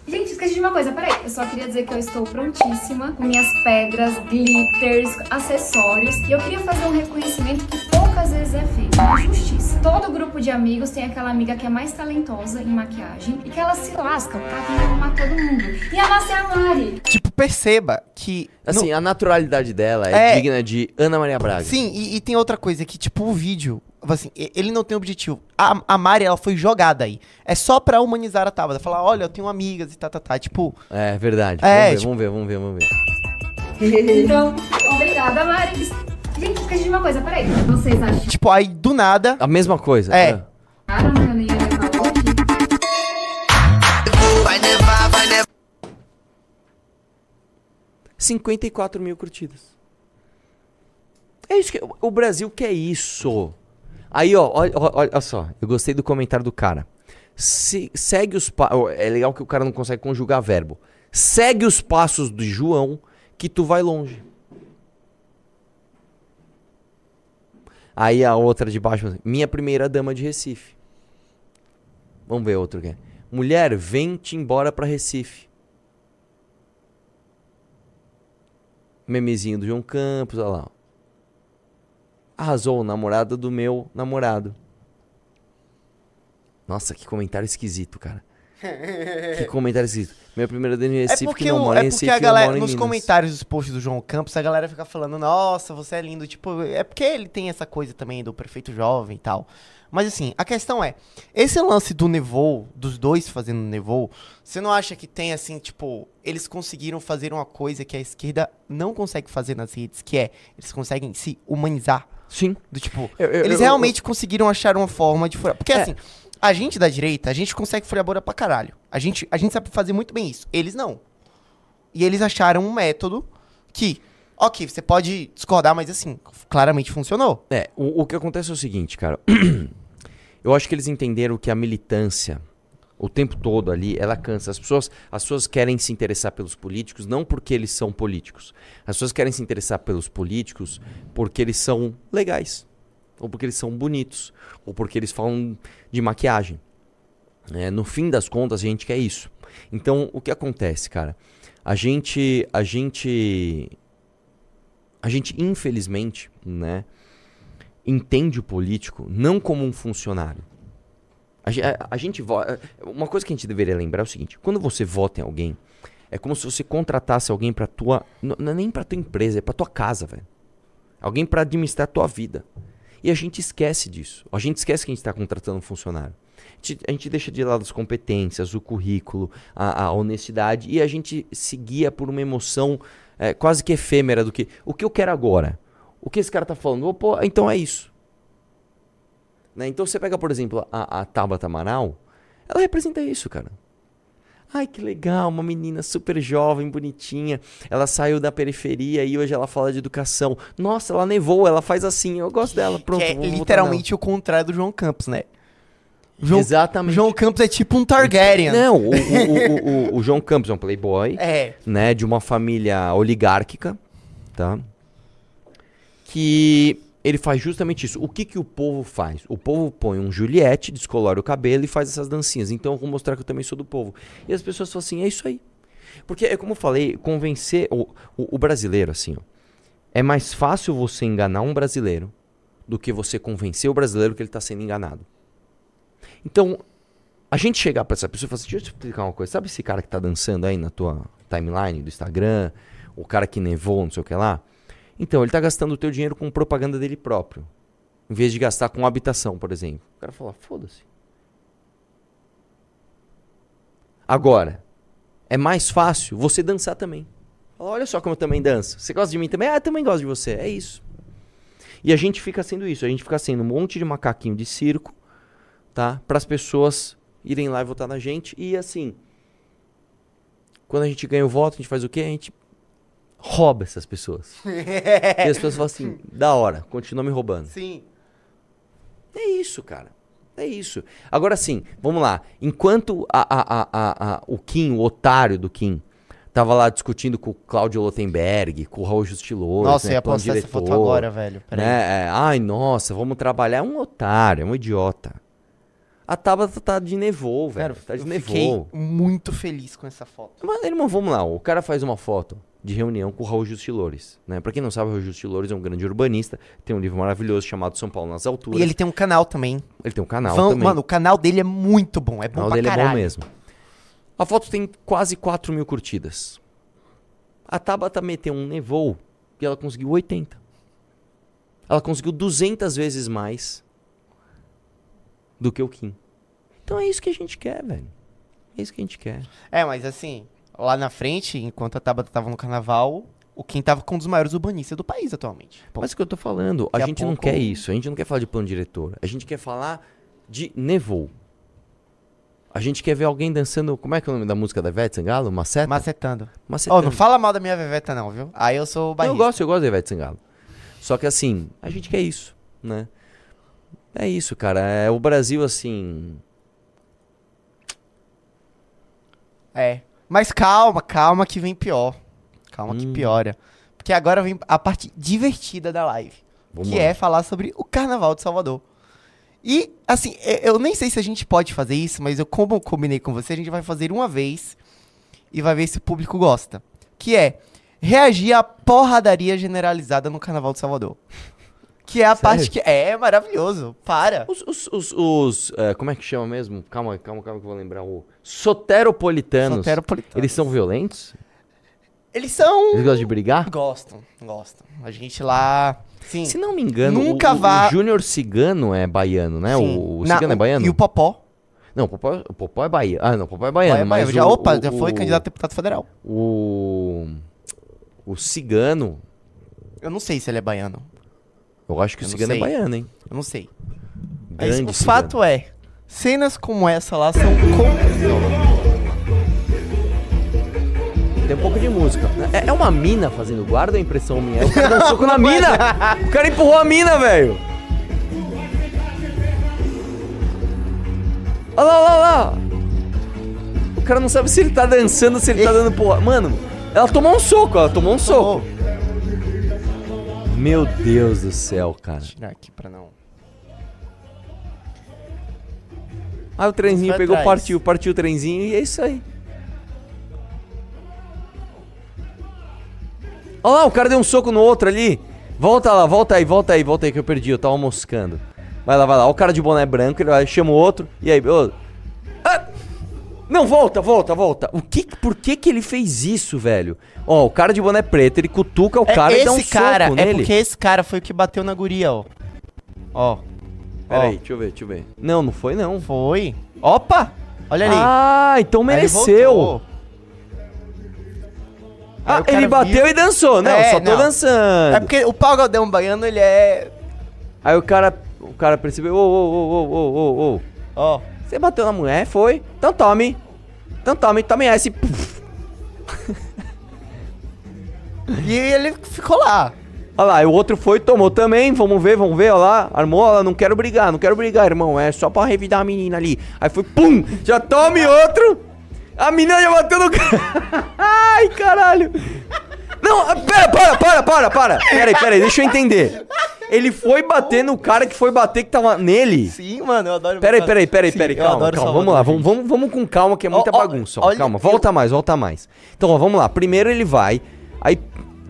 Gente, esqueci de uma coisa, peraí. Eu só queria dizer que eu estou prontíssima com minhas pedras, glitters, acessórios. E eu queria fazer um reconhecimento que poucas vezes é feito. Justiça. Todo grupo de amigos tem aquela amiga que é mais talentosa em maquiagem e que ela se lasca? Tem que arrumar todo mundo. E a nossa é a Mari. Tipo, perceba que. Assim, no- a naturalidade dela é, É. digna de Ana Maria Braga. Sim, e, e tem outra coisa que, tipo, o vídeo. Assim, ele não tem objetivo. A, a Mari, ela foi jogada aí. É só pra humanizar a Tabata. Falar, olha, eu tenho amigas e tá, tá, tá. Tipo, É verdade. É, vamos, ver, vamos ver, vamos ver, vamos ver. Então, obrigada, Mari. Gente, esqueci de uma coisa, peraí. Vocês acham tipo, aí do nada. A mesma coisa. É. levar hoje? Vai nevar, vai nevar. 54 mil curtidas. É isso que. O Brasil quer isso. Aí, ó, olha, olha, só. Eu gostei do comentário do cara. Se- segue os passos. É legal que o cara não consegue conjugar verbo. Segue os passos do João que tu vai longe. Aí a outra de baixo, minha primeira dama de Recife. Vamos ver outro aqui. Mulher, vem-te embora pra Recife. Memezinho do João Campos, olha lá. Arrasou, namorada do meu namorado. Nossa, que comentário esquisito, cara. Que comentário esquisito. Minha primeira dama em É Recife porque, que não mora é em porque Recife, a galera, nos Minas. comentários dos posts do João Campos, a galera fica falando, nossa, você é lindo. Tipo, é porque ele tem essa coisa também do prefeito jovem e tal. Mas assim, a questão é, esse lance do Nevou, dos dois fazendo Nevou, você não acha que tem assim, tipo, eles conseguiram fazer uma coisa que a esquerda não consegue fazer nas redes, que é, eles conseguem se humanizar. Sim. Do tipo, Eu- eu- eles eu- realmente conseguiram achar uma forma de furar. Porque É. assim, a gente da direita, a gente consegue furar a bolha pra caralho. A gente, a gente sabe fazer muito bem isso. Eles não. E eles acharam um método que, ok, você pode discordar, mas assim, claramente funcionou. É, o, o que acontece é o seguinte, cara. Eu acho que eles entenderam que a militância, o tempo todo ali, ela cansa. As pessoas, as pessoas querem se interessar pelos políticos não porque eles são políticos. As pessoas querem se interessar pelos políticos porque eles são legais, ou porque eles são bonitos, ou porque eles falam de maquiagem. É, no fim das contas, a gente quer isso. Então, o que acontece, cara? A gente, a gente, a gente, infelizmente, né, entende o político não como um funcionário. A, a- a gente vota. Uma coisa que a gente deveria lembrar é o seguinte: quando você vota em alguém, é como se você contratasse alguém para tua, não é nem para tua empresa, é para tua casa, velho. Alguém para administrar a tua vida. E a gente esquece disso. A gente esquece que a gente está contratando um funcionário. A gente, deixa de lado as competências, o currículo, a, a honestidade e a gente se guia por uma emoção é, quase que efêmera do que o que eu quero agora. O que esse cara tá falando? Oh, pô, então é isso. Né? Então você pega, por exemplo, a, a Tabata Amaral, ela representa isso, cara. Ai, que legal, uma menina super jovem, bonitinha. Ela saiu da periferia e hoje ela fala de educação. Nossa, ela nevou, ela faz assim, eu gosto dela. Pronto, que é literalmente o contrário do João Campos, né? João, Exatamente. João Campos é tipo um Targaryen. Não, o, o- o- o- o João Campos é um playboy, É. né? De uma família oligárquica, tá? Que ele faz justamente isso. O que, que o povo faz? O povo põe um Juliette, descolora o cabelo e faz essas dancinhas. Então eu vou mostrar que eu também sou do povo. E as pessoas falam assim, é isso aí. Porque é como eu falei, convencer o, o, o brasileiro, assim, ó. É mais fácil você enganar um brasileiro do que você convencer o brasileiro que ele está sendo enganado. Então, a gente chegar pra essa pessoa e falar assim, deixa eu te explicar uma coisa. Sabe esse cara que tá dançando aí na tua timeline do Instagram? O cara que nevou, não sei o que lá? Então, ele tá gastando o teu dinheiro com propaganda dele próprio. Em vez de gastar com habitação, por exemplo. O cara fala, foda-se. Agora, é mais fácil você dançar também. Fala, olha só como eu também danço. Você gosta de mim também? Ah, eu também gosto de você. É isso. E a gente fica sendo isso. A gente fica sendo um monte de macaquinho de circo, tá? Para as pessoas irem lá e votar na gente. E assim, quando a gente ganha o voto, a gente faz o quê? A gente rouba essas pessoas. e as pessoas falam assim, da hora, continua me roubando. Sim. É isso, cara. É isso. Agora sim, vamos lá. Enquanto a, a, a, o Kim, o otário do Kim, tava lá discutindo com o Cláudio Lotenberg, com o Raul Justilores, Nossa, né, eu ia postar essa foto diretor, agora, velho. Peraí. né? É, ai, nossa, vamos trabalhar. É um otário, é um idiota. A Tabata tá de nevou, velho. Cara, tá de eu nevou. fiquei muito feliz com essa foto. Mas, irmão, vamos lá. O cara faz uma foto de reunião com o Raul Justilores, né? Pra quem não sabe, o Raul Justilores é um grande urbanista. Tem um livro maravilhoso chamado São Paulo nas Alturas. E ele tem um canal também. Ele tem um canal Vão- também. Mano, o canal dele é muito bom. É O bom canal pra dele é caralho. bom mesmo. A foto tem quase 4 mil curtidas. A Tabata meteu um nevou e ela conseguiu 80. Ela conseguiu 200 vezes mais do que o Kim. Então é isso que a gente quer, velho. É isso que a gente quer. É, mas assim, lá na frente, enquanto a Tabata tava no carnaval, o Kim tava com um dos maiores urbanistas do país atualmente. Pô, Mas é o que eu tô falando, a a gente não pouco- quer isso. A gente não quer falar de plano diretor. A gente quer falar de nevou. A gente quer ver alguém dançando. Como é que é o nome da música da Ivete Sangalo? Maceta? macetando. Macetando. não fala mal da minha veveta não, viu? Aí eu sou Não, eu gosto, eu gosto da Ivete Sangalo. Só que assim, a gente quer isso, né? É isso, cara. É o Brasil, assim. É. Mas calma, calma que vem pior. Calma que Hum. piora. Porque agora vem a parte divertida da live. Vamos que lá. é falar sobre o Carnaval de Salvador. E, assim, eu nem sei se a gente pode fazer isso, mas eu, como eu combinei com você, a gente vai fazer uma vez e vai ver se o público gosta. Que é reagir à porradaria generalizada no Carnaval de Salvador. Que é a Sério? parte que. É maravilhoso. Para. Os. os, os, os, é, como é que chama mesmo? Calma, calma, calma que eu vou lembrar. O soteropolitanos. Soteropolitanos. Eles são violentos? Eles são. Eles gostam de brigar? Gostam, gostam. A gente lá. Sim. Se não me engano, Nunca o, o, vá- o Júnior Cigano é baiano, né? sim. O, o Na- Cigano é baiano? E o Popó. Não, o Popó, o Popó é baiano. Ah, não, o Popó é baiano. Vai, vai, mas já, o, opa, o- já foi o- candidato a deputado federal. O. O Cigano. Eu não sei se ele é baiano. Eu acho que Eu o Cigano é sei. baiano, hein? Eu não sei. Mas Grande o Cigano. fato é, cenas como essa lá são com... tem um pouco de música. É, é uma mina fazendo guarda ou é impressão minha? O cara deu um soco na mina! O cara empurrou a mina, velho! Olha lá, olha lá, olha lá! O cara não sabe se ele tá dançando, se ele tá dando porra. Mano, ela tomou um soco, ela tomou um soco. Meu Deus do céu, cara. Tirar aqui pra não. Aí o trenzinho pegou, atrás. partiu, partiu o trenzinho e é isso aí. Olha lá, o cara deu um soco no outro ali. Volta lá, volta aí, volta aí, volta aí que eu perdi, eu tava moscando. Vai lá, vai lá. Olha o cara de boné branco, ele vai, chama o outro. E aí, ô. Ah! Não, volta, volta, volta. O que, por que que ele fez isso, velho? Ó, o cara de boné preto, ele cutuca o cara é e dá um esse cara, soco é nele. porque esse cara foi o que bateu na guria, ó. Ó. Pera Ó. aí, deixa eu ver, deixa eu ver. Não, não foi não. Foi. Opa! Olha ali. Ah, então mereceu. Ah, cara ele bateu viu- e dançou. Não, É, só tô não. dançando. É porque o pau Galdão baiano, ele é. Aí o cara, o cara percebeu, ô, ô, ô, ô, ô, ô, ô. Ó. Você bateu na mulher, foi? Então tome. Então tome, tome essa e... ele ficou lá. Olha lá, e o outro foi, tomou também, vamos ver, vamos ver, olha lá. Armou, olha lá, não quero brigar, não quero brigar, irmão, é só pra revidar a menina ali. Aí foi, pum, já tome outro. A menina já bateu no cara. Ai, caralho. Não, pera, para, para, para, para. Pera aí, pera aí, deixa eu entender. Ele foi bater no cara que foi bater que tava nele. Sim, mano, eu adoro. Peraí, peraí, peraí, peraí, calma, calma, vamos lá, vamos, vamos, vamos com calma que é muita Ó, bagunça, ó, olha, calma, eu- volta mais, volta mais. Então, ó, vamos lá, primeiro ele vai, aí,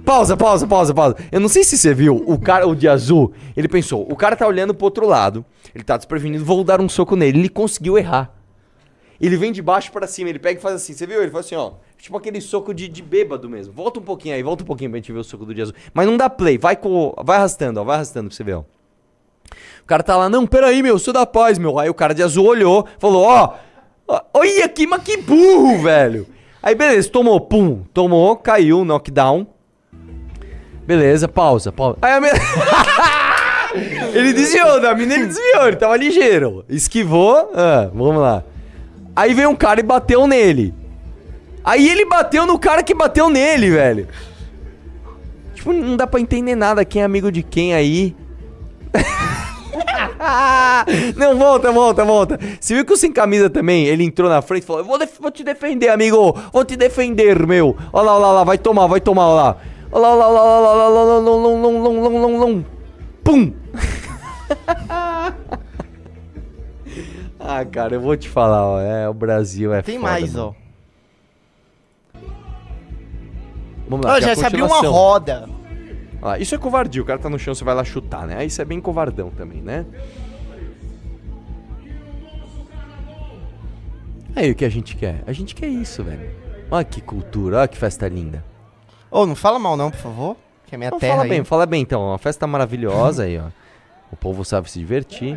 pausa, pausa, pausa, pausa, eu não sei se você viu, o cara, o de azul, ele pensou, o cara tá olhando pro outro lado, ele tá desprevenido, vou dar um soco nele, ele conseguiu errar. Ele vem de baixo pra cima, ele pega e faz assim, você viu? Ele faz assim, ó, tipo aquele soco de, de bêbado mesmo. Volta um pouquinho aí, volta um pouquinho pra gente ver o soco do azul. Mas não dá play, vai com, vai arrastando, ó, vai arrastando pra você ver, ó. O cara tá lá, não, peraí, meu, sou da paz, meu. Aí o cara de azul olhou, falou, ó, ó, olha aqui, mas que burro, velho. Aí beleza, tomou, pum, tomou, caiu, knockdown. Beleza, pausa, pausa. Aí a mina... ele desviou, da mina ele desviou, ele tava ligeiro. Esquivou, ah, vamos lá. Aí veio um cara e bateu nele. Aí ele bateu no cara que bateu nele, velho. Tipo, não dá pra entender nada quem é amigo de quem aí. não, volta, volta, volta. Você viu que o Sem Camisa também, ele entrou na frente e falou: vou, vou, te defender, amigo. Vou te defender, meu. Olha lá, olha lá, vai tomar, vai tomar, olha lá. Olha lá, olha lá, olha lá, olha lá, olha lá, olha lá, olha Pum! ah, cara, eu vou te falar, ó, é, o Brasil é Tem foda, mais, mano. ó. Vamos lá, Ó, aqui é a já se abriu uma roda. Ah, isso é covardia. O cara tá no chão, você vai lá chutar, né? Aí isso é bem covardão também, né? Aí o que a gente quer? A gente quer isso, velho. Olha que cultura, olha que festa linda. Ô, não fala mal não, por favor. Que é minha Então, terra fala aí. bem, fala bem então. Uma festa maravilhosa aí, ó. O povo sabe se divertir.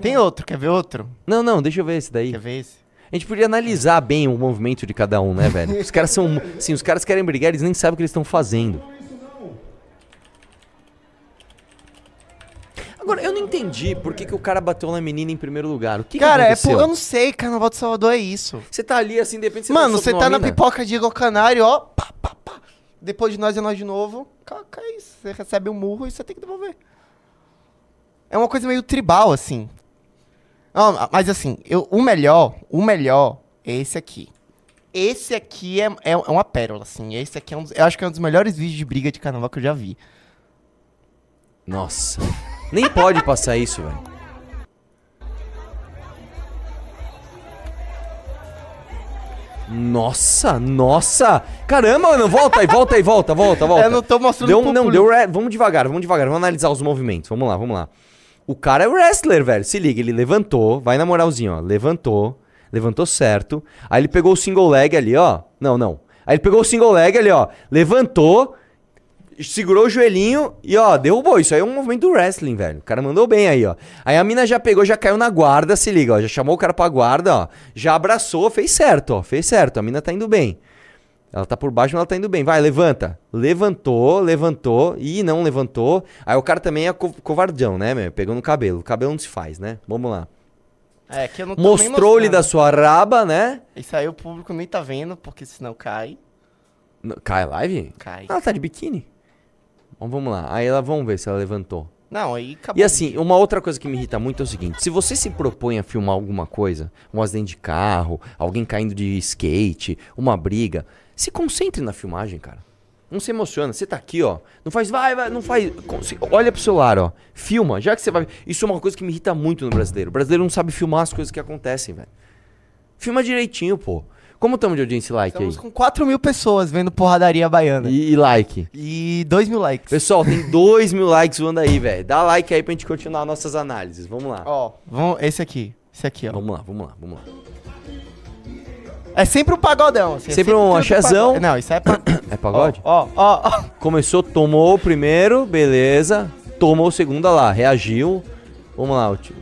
Tem outro, quer ver outro? Não, não, deixa eu ver esse daí. Quer ver esse? A gente podia analisar bem o movimento de cada um, né, velho? Os caras são. Sim, os caras querem brigar, eles nem sabem o que eles estão fazendo. Agora, eu não entendi por que, que o cara bateu na menina em primeiro lugar. O que, Cara, que é aconteceu? por, eu não sei, Carnaval de Salvador é isso. Você tá ali assim, de repente você Mano, você tá na mina. pipoca de Igor Canário, ó. Pá, pá, pá. Depois de nós é nós de novo. Caca isso. Você recebe um murro e você tem que devolver. É uma coisa meio tribal, assim. Não, mas assim, eu, o melhor, o melhor é esse aqui. Esse aqui é, é, é uma pérola, assim. Esse aqui é um dos, eu acho que é um dos melhores vídeos de briga de carnaval que eu já vi. Nossa. Nem pode passar isso, velho. Nossa, nossa! Caramba, mano, volta aí, volta aí, volta, volta, volta. Eu não tô mostrando Deu, pro não, deu re... Vamos devagar, vamos devagar, vamos analisar os movimentos. Vamos lá, vamos lá. O cara é wrestler, velho. Se liga, ele levantou, vai na moralzinha, ó. Levantou, levantou certo. Aí ele pegou o single leg ali, ó. Não, não. Aí ele pegou o single leg ali, ó. Levantou, segurou o joelhinho e, ó, derrubou. Isso aí é um movimento do wrestling, velho. O cara mandou bem aí, ó. Aí a mina já pegou, já caiu na guarda, se liga, ó. Já chamou o cara pra guarda, ó. Já abraçou, fez certo, ó. Fez certo. A mina tá indo bem. Ela tá por baixo, mas ela tá indo bem. Vai, levanta. Levantou, levantou. Ih, não levantou. Aí o cara também é co covardão, né, meu? Pegou no cabelo. O cabelo não se faz, né? Vamos lá. É, que eu não tô Mostrou-lhe da sua raba, né? Isso aí o público nem tá vendo, porque senão cai. N- Cai a live? Cai. Ela tá de biquíni. Bom, vamos lá. Aí ela, vamos ver se ela levantou. Não, aí acabou. E assim, uma outra coisa que me irrita muito é o seguinte: se você se propõe a filmar alguma coisa, um acidente de carro, alguém caindo de skate, uma briga, se concentre na filmagem, cara. Não se emociona. Você tá aqui, ó. Não faz, vai, vai, não faz. Olha pro celular, ó. Filma. Já que você vai. Isso é uma coisa que me irrita muito no brasileiro. O brasileiro não sabe filmar as coisas que acontecem, velho. Filma direitinho, pô. Como estamos de audiência e like Estamos aí? com 4 mil pessoas vendo porradaria baiana. E, E, e like. 2 mil likes. Pessoal, tem 2 mil likes voando aí, velho. Dá like aí pra gente continuar nossas análises. Vamos lá. Ó, vamos, esse aqui. Esse aqui, ó. Vamos lá, vamos lá, vamos lá. É sempre um pagodão. assim, é Sempre um axézão. pagode. Não, isso é pa... É pagode? Ó, ó, ó. Começou, tomou o primeiro, beleza. Tomou o segundo, olha lá, reagiu. Vamos lá, o tio.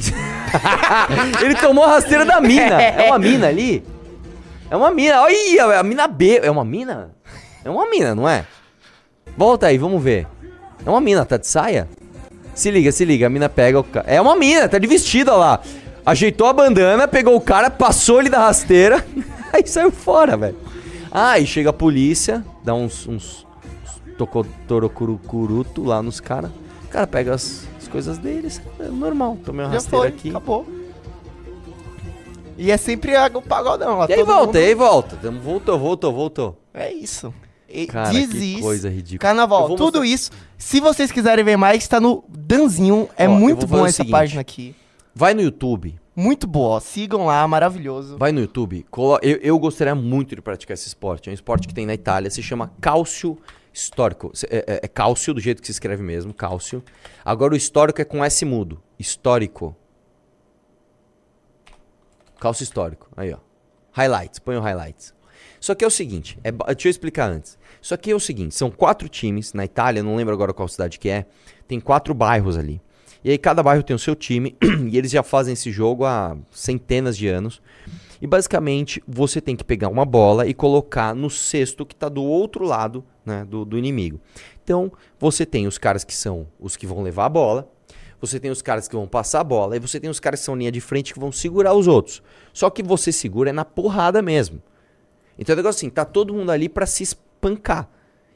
Ele tomou a rasteira da mina. É uma mina ali? É uma mina. Olha, a mina B. É uma mina? É uma mina, não é? Volta aí, vamos ver. É uma mina, tá de saia? Se liga, se liga. A mina pega o cara. É uma mina, tá de vestido, olha lá. Ajeitou a bandana, pegou o cara, passou ele da rasteira. aí saiu fora, velho. Ah, e chega a polícia, dá uns, uns, tocou torocurucuruto lá nos caras. O cara pega as, as coisas deles. É normal, tomei uma Já rasteira foi, aqui. acabou. E é sempre a- o pagodão. lá, E aí volta, mundo- e aí volta. Voltou, voltou, voltou. É isso. E Cara, diz que isso. coisa ridícula. Carnaval, tudo mostrar- isso. Se vocês quiserem ver mais, tá no Danzinho. É Ó, muito bom essa seguinte. página aqui. Vai no YouTube. Muito boa. Sigam lá, maravilhoso. Vai no YouTube. Eu, eu gostaria muito de praticar esse esporte. É um esporte que tem na Itália. Se chama cálcio histórico. É, é- é cálcio, do jeito que se escreve mesmo, cálcio. Agora o histórico é com S mudo. Histórico. Cálcio histórico. Aí, ó. Highlights. Põe o highlights. Só que é o seguinte. É, deixa eu explicar antes. Só que é o seguinte. São quatro times na Itália. Não lembro agora qual cidade que é. Tem quatro bairros ali. E aí cada bairro tem o seu time. e eles já fazem esse jogo há centenas de anos. E basicamente você tem que pegar uma bola e colocar no cesto que está do outro lado né, do, do inimigo. Então você tem os caras que são os que vão levar a bola, você tem os caras que vão passar a bola, e você tem os caras que são linha de frente que vão segurar os outros. Só que você segura é na porrada mesmo. Então é um negócio assim, tá todo mundo ali pra se espancar.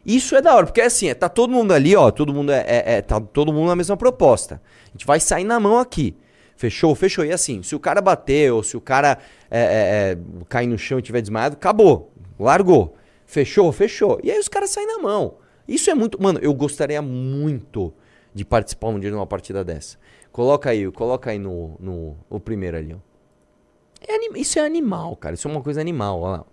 Isso é da hora, porque é assim, é, tá todo mundo ali, ó, todo mundo é, é- é- tá todo mundo na mesma proposta. A gente vai sair na mão aqui. Fechou? Fechou. E assim, se o cara bater ou se o cara é, é, é, cair no chão e tiver desmaiado, acabou. Largou. Fechou? Fechou. E aí os caras saem na mão. Isso é muito. Mano, eu gostaria muito de participar um dia de uma partida dessa. Coloca aí, coloca aí no, no o primeiro ali, ó. É isso é animal, cara. Isso é uma coisa animal, ó lá.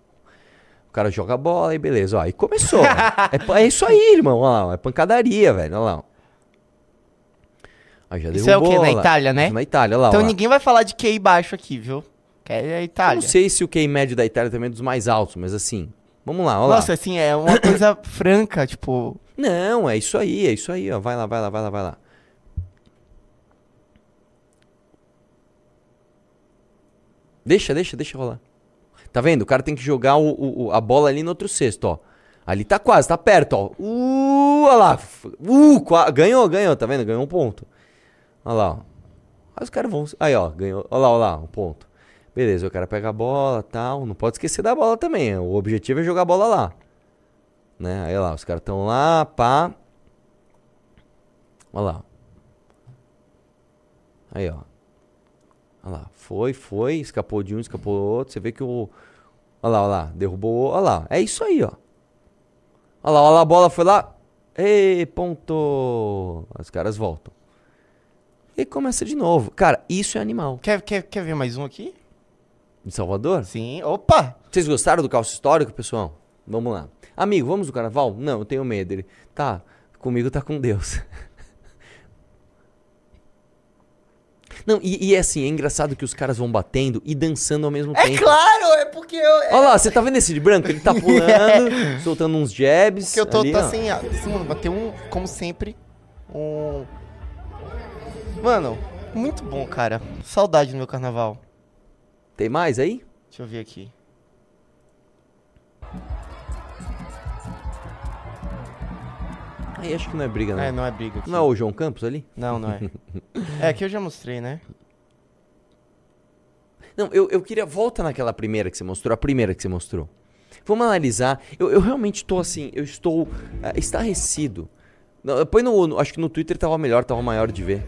O cara joga a bola e beleza, ó. Aí começou. é, é isso aí, irmão. Ó é pancadaria, velho. Olha lá. Aí já Isso é o derrubou, Na. Itália, né? Na Itália, olha lá. Então ó ninguém vai falar de QI baixo aqui, viu? Que é a Eu Itália. não sei se o QI médio da Itália também é dos mais altos, mas assim. Vamos lá, olha Nossa, lá. assim, é uma coisa franca, tipo. Não, é isso aí, é isso aí, ó. Vai lá, vai lá, vai lá, vai lá. Deixa, deixa, deixa rolar. Tá vendo? O cara tem que jogar o- o- a bola ali no outro cesto, ó. Ali tá quase, tá perto, ó. Uh, olha lá. Uh, ganhou, ganhou, tá vendo? Ganhou um ponto. Olha lá, ó. Aí os caras vão. Aí, ó, ganhou. Olha lá, olha lá, um ponto. Beleza, o cara pega a bola tal. Não pode esquecer da bola também. O objetivo é jogar a bola lá. Né? Aí, lá, os caras estão lá, pá. Olha lá. Aí, ó. Olha lá. Foi, foi. Escapou de um, escapou do outro. Você vê que o. Olha lá, olha lá. Derrubou. Olha lá. É isso aí, ó. Olha lá, olha lá. A bola foi lá. Ei, ponto. Os caras voltam. E começa de novo. Cara, isso é animal. Quer, quer, quer ver mais um aqui? De Salvador? Sim. Opa! Vocês gostaram do calço histórico, pessoal? Vamos lá. Amigo, vamos no carnaval? Não, eu tenho medo. Ele, tá, comigo tá com Deus. Não, e, e é assim, é engraçado que os caras vão batendo e dançando ao mesmo É tempo. claro, é porque eu. É Olha lá, você tá vendo esse de branco? Ele tá pulando, soltando uns jabs. porque eu tô ali, sem. ar. Esse Mano, vai ter um, como sempre, um. Mano, muito bom, cara. Saudade do meu carnaval. Tem mais aí? Deixa eu ver aqui. Aí acho que não é briga, não. É, não é briga aqui. Não é o João Campos ali? Não, não é. é que eu já mostrei, né? Não, eu, eu queria. Volta naquela primeira que você mostrou, a primeira que você mostrou. Vamos analisar. Eu, eu realmente estou assim, eu estou é, estarrecido. Não, Põe no, no- Acho que no Twitter tava melhor, tava maior de ver.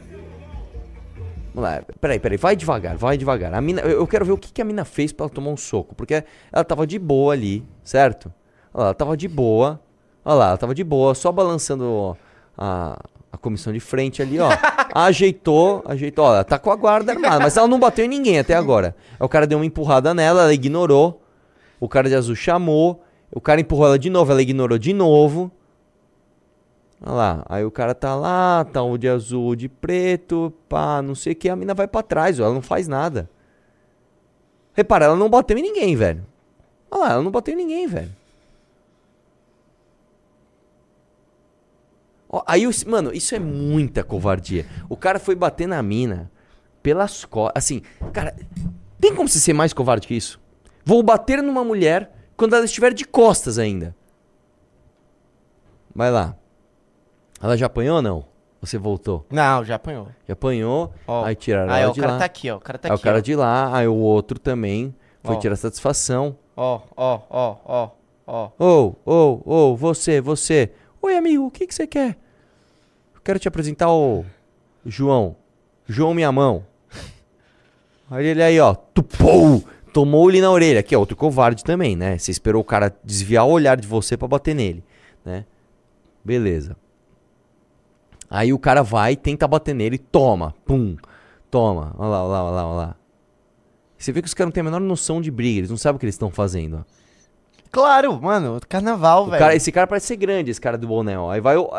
Vamos lá, peraí, peraí, vai devagar, vai devagar. A mina, eu eu quero ver o que, que a mina fez pra ela tomar um soco. Porque ela tava de boa ali, certo? Ela tava de boa. Olha lá, ela tava de boa, só balançando a, a comissão de frente ali, ó. ajeitou, ajeitou. Ó, ela tá com a guarda armada, mas ela não bateu em ninguém até agora. Aí o cara deu uma empurrada nela, ela ignorou. O cara de azul chamou. O cara empurrou ela de novo, ela ignorou de novo. Olha lá, aí o cara tá lá, tá o de azul, o de preto, pá, não sei o que, a mina vai pra trás, ó, ela não faz nada. Repara, ela não bateu em ninguém, velho. Olha lá, ela não bateu em ninguém, velho. Ó, aí, mano, isso é muita covardia. O cara foi bater na mina pelas costas. Assim, cara, tem como você ser mais covarde que isso? Vou bater numa mulher quando ela estiver de costas ainda. Vai lá. Ela já apanhou ou não? Você voltou? Não, já apanhou. Já apanhou, Ó. aí tiraram Aí ela ó, o de cara lá. tá aqui, ó. O cara tá aí aqui. o cara ó. de lá, aí o outro também foi Ó. tirar satisfação. Ó, ó, ó, ó, ó. Ô, ô, ô, você, você. Oi, amigo, o que, que você quer? Quero te apresentar o João. João Minha Mão. Olha ele aí, ó. Tupou! Tomou-lhe na orelha. Que é outro covarde também, né? Você esperou o cara desviar o olhar de você pra bater nele, né? Beleza. Aí o cara vai, tenta bater nele, toma, pum, toma. Olha lá, olha lá, olha lá, olha lá. Você vê que os caras não têm a menor noção de briga, eles não sabem o que eles estão fazendo, ó. Claro, mano, carnaval, O velho. cara, esse cara parece ser grande, esse cara do boné, ó. Aí vai o...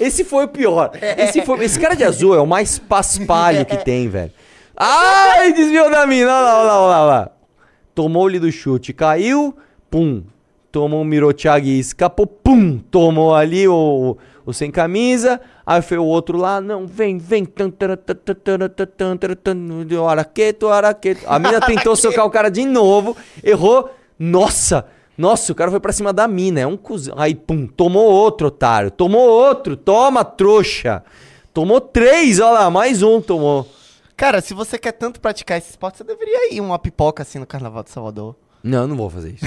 Esse foi o pior. Esse, foi... esse cara de azul é o mais paspalho que tem, velho. Ai, desviou da mina. Olha lá, olha lá, olha lá. Tomou-lhe do chute, caiu, pum. Tomou um Mirochag e escapou, pum. Tomou ali o, o sem camisa. Aí foi o outro lá, não, vem, vem. Araqueto, araqueto. A mina tentou socar o cara de novo, errou. Nossa, nossa, o cara foi pra cima da mina, é um cuzão. Aí, pum, tomou outro, otário. Tomou outro, toma, trouxa. Tomou três, olha lá, mais um tomou. Cara, se você quer tanto praticar esse esporte, você deveria ir uma pipoca assim no Carnaval de Salvador. Não, não vou fazer isso.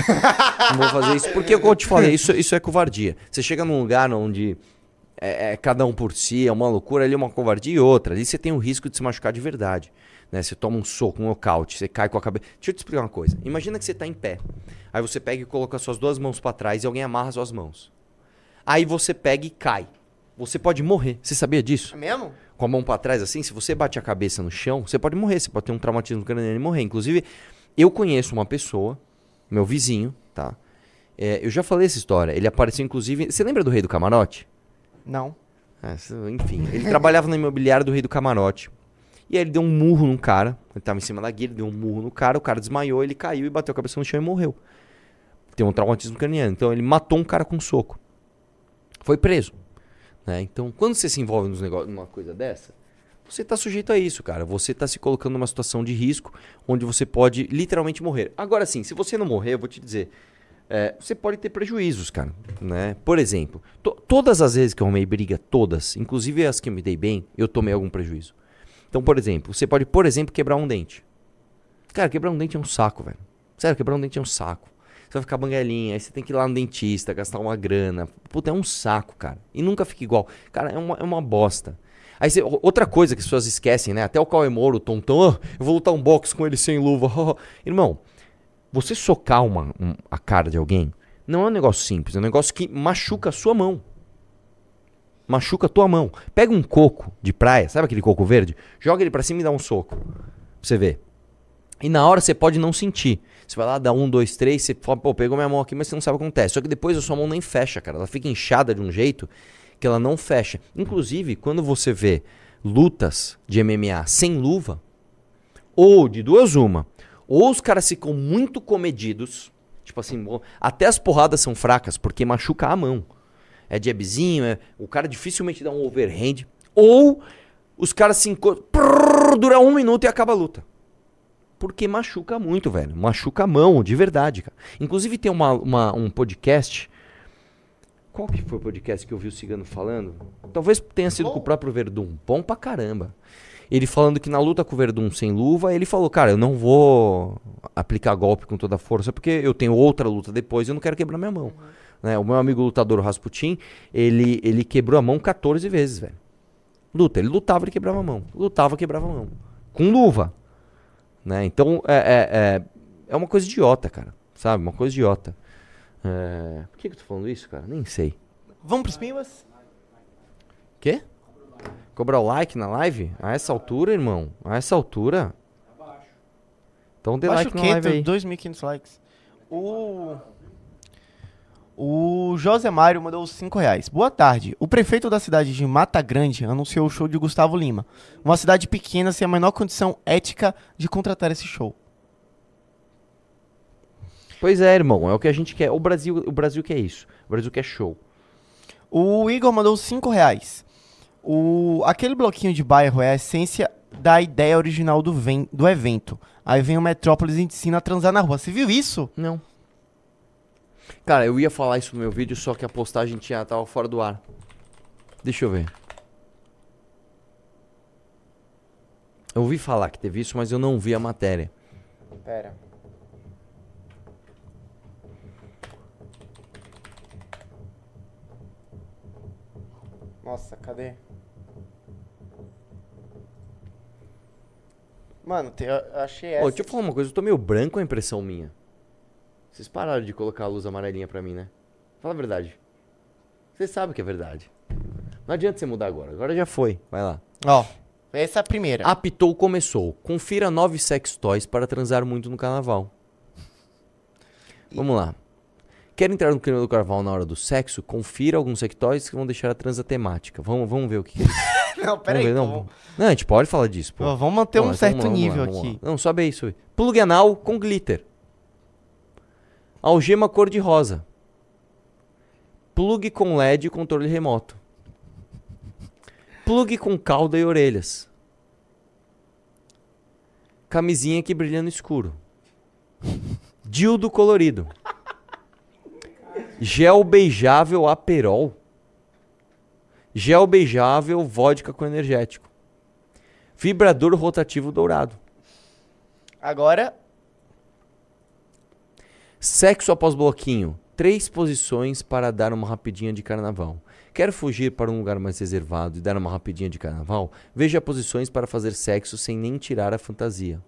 não vou fazer isso, porque como eu te falei, isso, isso é covardia. Você chega num lugar onde é, é cada um por si, é uma loucura, ali é uma covardia e outra. Ali você tem o risco de se machucar de verdade. Né? Você toma um soco, um nocaute, você cai com a cabeça. Deixa eu te explicar uma coisa. Imagina que você tá em pé. Aí você pega e coloca suas duas mãos pra trás e alguém amarra suas mãos. Aí você pega e cai. Você pode morrer. Você sabia disso? É mesmo? com a mão pra trás assim, se você bate a cabeça no chão, você pode morrer, você pode ter um traumatismo craniano e morrer. Inclusive, eu conheço uma pessoa, meu vizinho, tá? É, eu já falei essa história. Ele apareceu, inclusive. Você lembra do Rei do Camarote? Não. É, enfim, ele trabalhava na imobiliária do Rei do Camarote. E aí ele deu um murro num cara. Ele tava em cima da guia, ele deu um murro no cara, o cara desmaiou, ele caiu e bateu a cabeça no chão e morreu. Tem um traumatismo craniano. Então ele matou um cara com um soco. Foi preso. né? Então, quando você se envolve nos negócios, numa coisa dessa, você tá sujeito a isso, cara. Você tá se colocando numa situação de risco onde você pode literalmente morrer. Agora sim, se você não morrer, eu vou te dizer, é, você pode ter prejuízos, cara. Né? Por exemplo, to- todas as vezes que eu arrumei briga, todas, inclusive as que eu me dei bem, eu tomei algum prejuízo. Então, por exemplo, você pode, por exemplo, quebrar um dente. Cara, quebrar um dente é um saco, velho. Sério, quebrar um dente é um saco. Você vai ficar banguelinha, aí você tem que ir lá no dentista, gastar uma grana. Puta, é um saco, cara. E nunca fica igual. Cara, é uma, é uma bosta. Aí você- outra coisa que as pessoas esquecem, né? Até o Cauê Moro, o Tontão, "Ah, eu vou lutar um boxe com ele sem luva. Irmão, você socar uma, um- a cara de alguém não é um negócio simples, é um negócio que machuca a sua mão. Machuca a tua mão. Pega um coco de praia, sabe aquele coco verde? Joga ele pra cima e dá um soco. Pra você ver. E na hora você pode não sentir. Você vai lá, dá um, dois, três, você fala, pô, pegou minha mão aqui, mas você não sabe o que acontece. Só que depois a sua mão nem fecha, cara. Ela fica inchada de um jeito que ela não fecha. Inclusive, quando você vê lutas de MMA sem luva, ou de duas uma, ou os caras ficam muito comedidos, tipo assim, até as porradas são fracas, porque machuca a mão. É jabzinho, é, o cara dificilmente dá um overhand, ou os caras se encostam, prrr, dura um minuto e acaba a luta. Porque machuca muito, velho. Machuca a mão, de verdade, cara. Inclusive tem uma, uma- um podcast. Qual que foi o podcast que eu vi o Cigano falando? Talvez tenha sido com o próprio Verdun. Bom pra caramba. Ele falando que na luta com o Verdun sem luva, ele falou, cara, eu não vou aplicar golpe com toda a força, porque eu tenho outra luta depois e eu não quero quebrar minha mão. Né? O meu amigo lutador o Rasputin, ele, ele quebrou a mão 14 vezes, velho. Luta, ele lutava e quebrava a mão. Lutava, quebrava a mão. Com luva. Né? Então, é, é, é, é uma coisa idiota, cara. Sabe? Uma coisa idiota. É... Por que, que eu tô falando isso, cara? Nem sei. Vamos pros pimbas? Quê? Cobrar o like na live? A essa altura, irmão? A essa altura? Então dê Baixa like na live aí. 2.500 likes. O... O José Mário mandou os 5 reais. Boa tarde. O prefeito da cidade de Mata Grande anunciou o show de Gustavo Lima. Uma cidade pequena sem a menor condição ética de contratar esse show. Pois é, irmão. É o que a gente quer. O Brasil, o Brasil quer isso. O Brasil quer show. O Igor mandou 5 reais. O... Aquele bloquinho de bairro é a essência da ideia original do, do evento. Aí vem o Metrópolis e ensina a transar na rua. Você viu isso? Não. Cara, eu ia falar isso no meu vídeo, só que a postagem tinha, tava fora do ar. Deixa eu ver. Eu ouvi falar que teve isso, mas eu não vi a matéria. Pera. Nossa, cadê? Mano, te- eu achei essa. Ô, deixa eu falar uma coisa, eu tô meio branco a impressão minha. Vocês pararam de colocar a luz amarelinha pra mim, né? Fala a verdade. Você sabe que é verdade. Não adianta você mudar agora, agora já foi. Vai lá. Ó, essa é a primeira. Apitou começou. Confira nove sex toys para transar muito no carnaval. Vamos lá. Quer entrar no clima do carnaval na hora do sexo? Confira alguns sex toys que vão deixar a transa temática. Vamos, vamos ver o que, que é isso. Não, peraí. vamos ver, então não. Não, a gente pode falar disso, pô. vamos- Vamos manter um Vamos lá, certo vamos lá, nível vamos lá, vamos aqui. Não, sobe aí, sobe. Plug anal com glitter. Algema cor de rosa. Plug com LED e controle remoto. Plug com cauda e orelhas. Camisinha que brilha no escuro. Dildo colorido. Gel beijável aperol. Gel beijável vodka com energético. Vibrador rotativo dourado. Agora, Sexo após bloquinho. Três posições para dar uma rapidinha de carnaval. Quer fugir para um lugar mais reservado e dar uma rapidinha de carnaval? Veja posições para fazer sexo sem nem tirar a fantasia.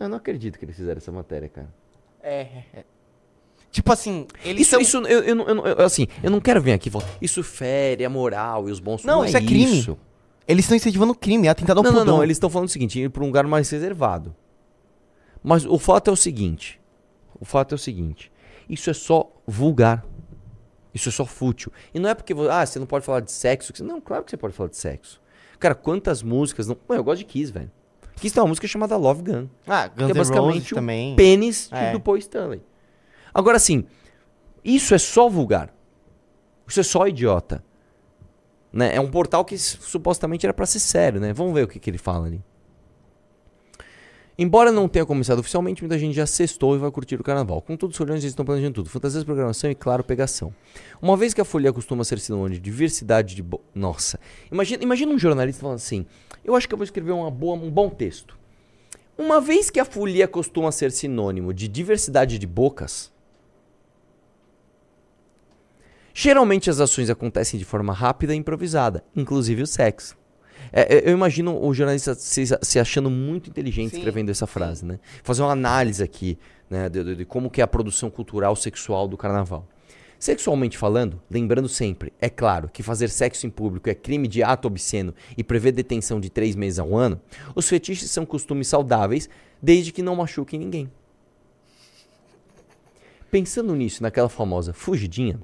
Eu não acredito que eles fizeram essa matéria, cara. é... é- Tipo assim, eles Isso, são... isso eu, eu, não- eu, não- eu- assim, eu não quero vir aqui e falar, isso fere a moral e os bons Não, isso é crime. isso. Eles estão incentivando o crime, é atentado ao Não, não, pudor. não, eles estão falando o seguinte, ir para um lugar mais reservado. Mas o fato é o seguinte, o fato é o seguinte, isso é só vulgar. Isso é só fútil. E não é porque, ah, você não pode falar de sexo. que Não, claro que você pode falar de sexo. Cara, quantas músicas não... Mano, eu gosto de Kiss, velho. Kiss tem uma música chamada Love Gun. Ah, Que Guns é N' Roses basicamente o também. pênis É. do Paul Stanley. Agora, assim, isso é só vulgar. Isso é só idiota. Né? É um portal que supostamente era pra ser sério, né? Vamos ver o que, que ele fala ali. Embora não tenha começado oficialmente, muita gente já sextou e vai curtir o carnaval. Contudo, os olhões já estão planejando tudo. Fantasias, programação e, claro, pegação. Uma vez que a folia costuma ser sinônimo de diversidade de... Bo... Nossa. Imagina, imagina um jornalista falando assim, eu acho que eu vou escrever uma boa, um bom texto. Uma vez que a folia costuma ser sinônimo de diversidade de bocas, geralmente as ações acontecem de forma rápida e improvisada, inclusive o sexo. É, é, eu imagino o jornalista se, se achando muito inteligente Sim, escrevendo essa frase, né? Fazer uma análise aqui, né, de, de- de como que é a produção cultural sexual do carnaval. Sexualmente falando, lembrando sempre, é claro que fazer sexo em público é crime de ato obsceno e prevê detenção de três meses a um ano, os fetiches são costumes saudáveis desde que não machuquem ninguém. Pensando nisso, naquela famosa fugidinha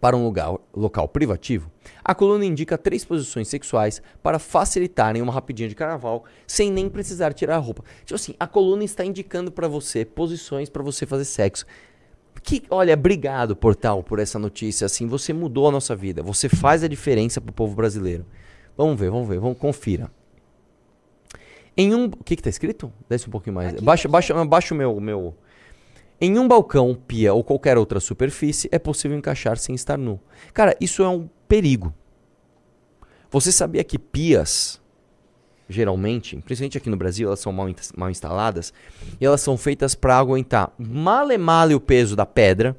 para um lugar, local privativo, a coluna indica três posições sexuais para facilitarem uma rapidinha de carnaval sem nem precisar tirar a roupa. Tipo assim, a coluna está indicando para você posições para você fazer sexo. Que, olha, obrigado, portal, por essa notícia. Assim, você mudou a nossa vida. Você faz a diferença pro povo brasileiro. Vamos ver, vamos ver, vamos confira. Em um, o que que tá escrito? Desce um pouquinho mais. baixa, baixa, baixa o meu, o meu. Em um balcão, pia ou qualquer outra superfície é possível encaixar sem estar nu. Cara, isso é um perigo. Você sabia que pias geralmente, principalmente aqui no Brasil, elas são mal, in- mal instaladas, e elas são feitas para aguentar male male o peso da pedra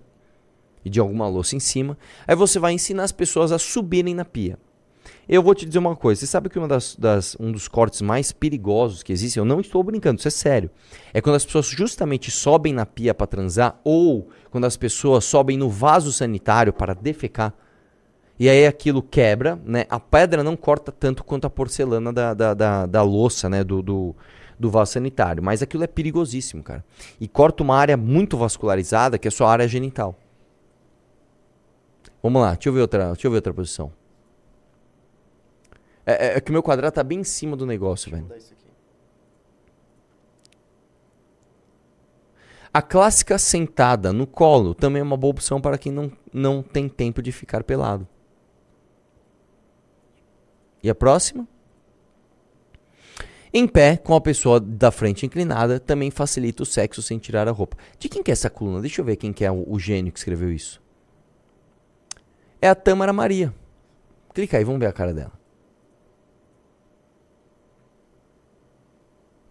e de alguma louça em cima. Aí você vai ensinar as pessoas a subirem na pia. Eu vou te dizer uma coisa, você sabe que uma das, das- um dos cortes mais perigosos que existem, eu não estou brincando, isso é sério, é quando as pessoas justamente sobem na pia para transar ou quando as pessoas sobem no vaso sanitário para defecar. E aí aquilo quebra, né? A pedra não corta tanto quanto a porcelana da, da, da, da louça, né? Do, do, do vaso sanitário. Mas aquilo é perigosíssimo, cara. E corta uma área muito vascularizada, que é a sua área genital. Vamos lá, deixa eu ver outra, deixa eu ver outra posição. É, é- é que o meu quadrado tá bem em cima do negócio, velho. A clássica sentada no colo também é uma boa opção para quem não, não tem tempo de ficar pelado. E a próxima? Em pé, com a pessoa da frente inclinada, também facilita o sexo sem tirar a roupa. De quem que é essa coluna? Deixa eu ver quem que é o, o gênio que escreveu isso. É a Tâmara Maria. Clica aí, vamos ver a cara dela.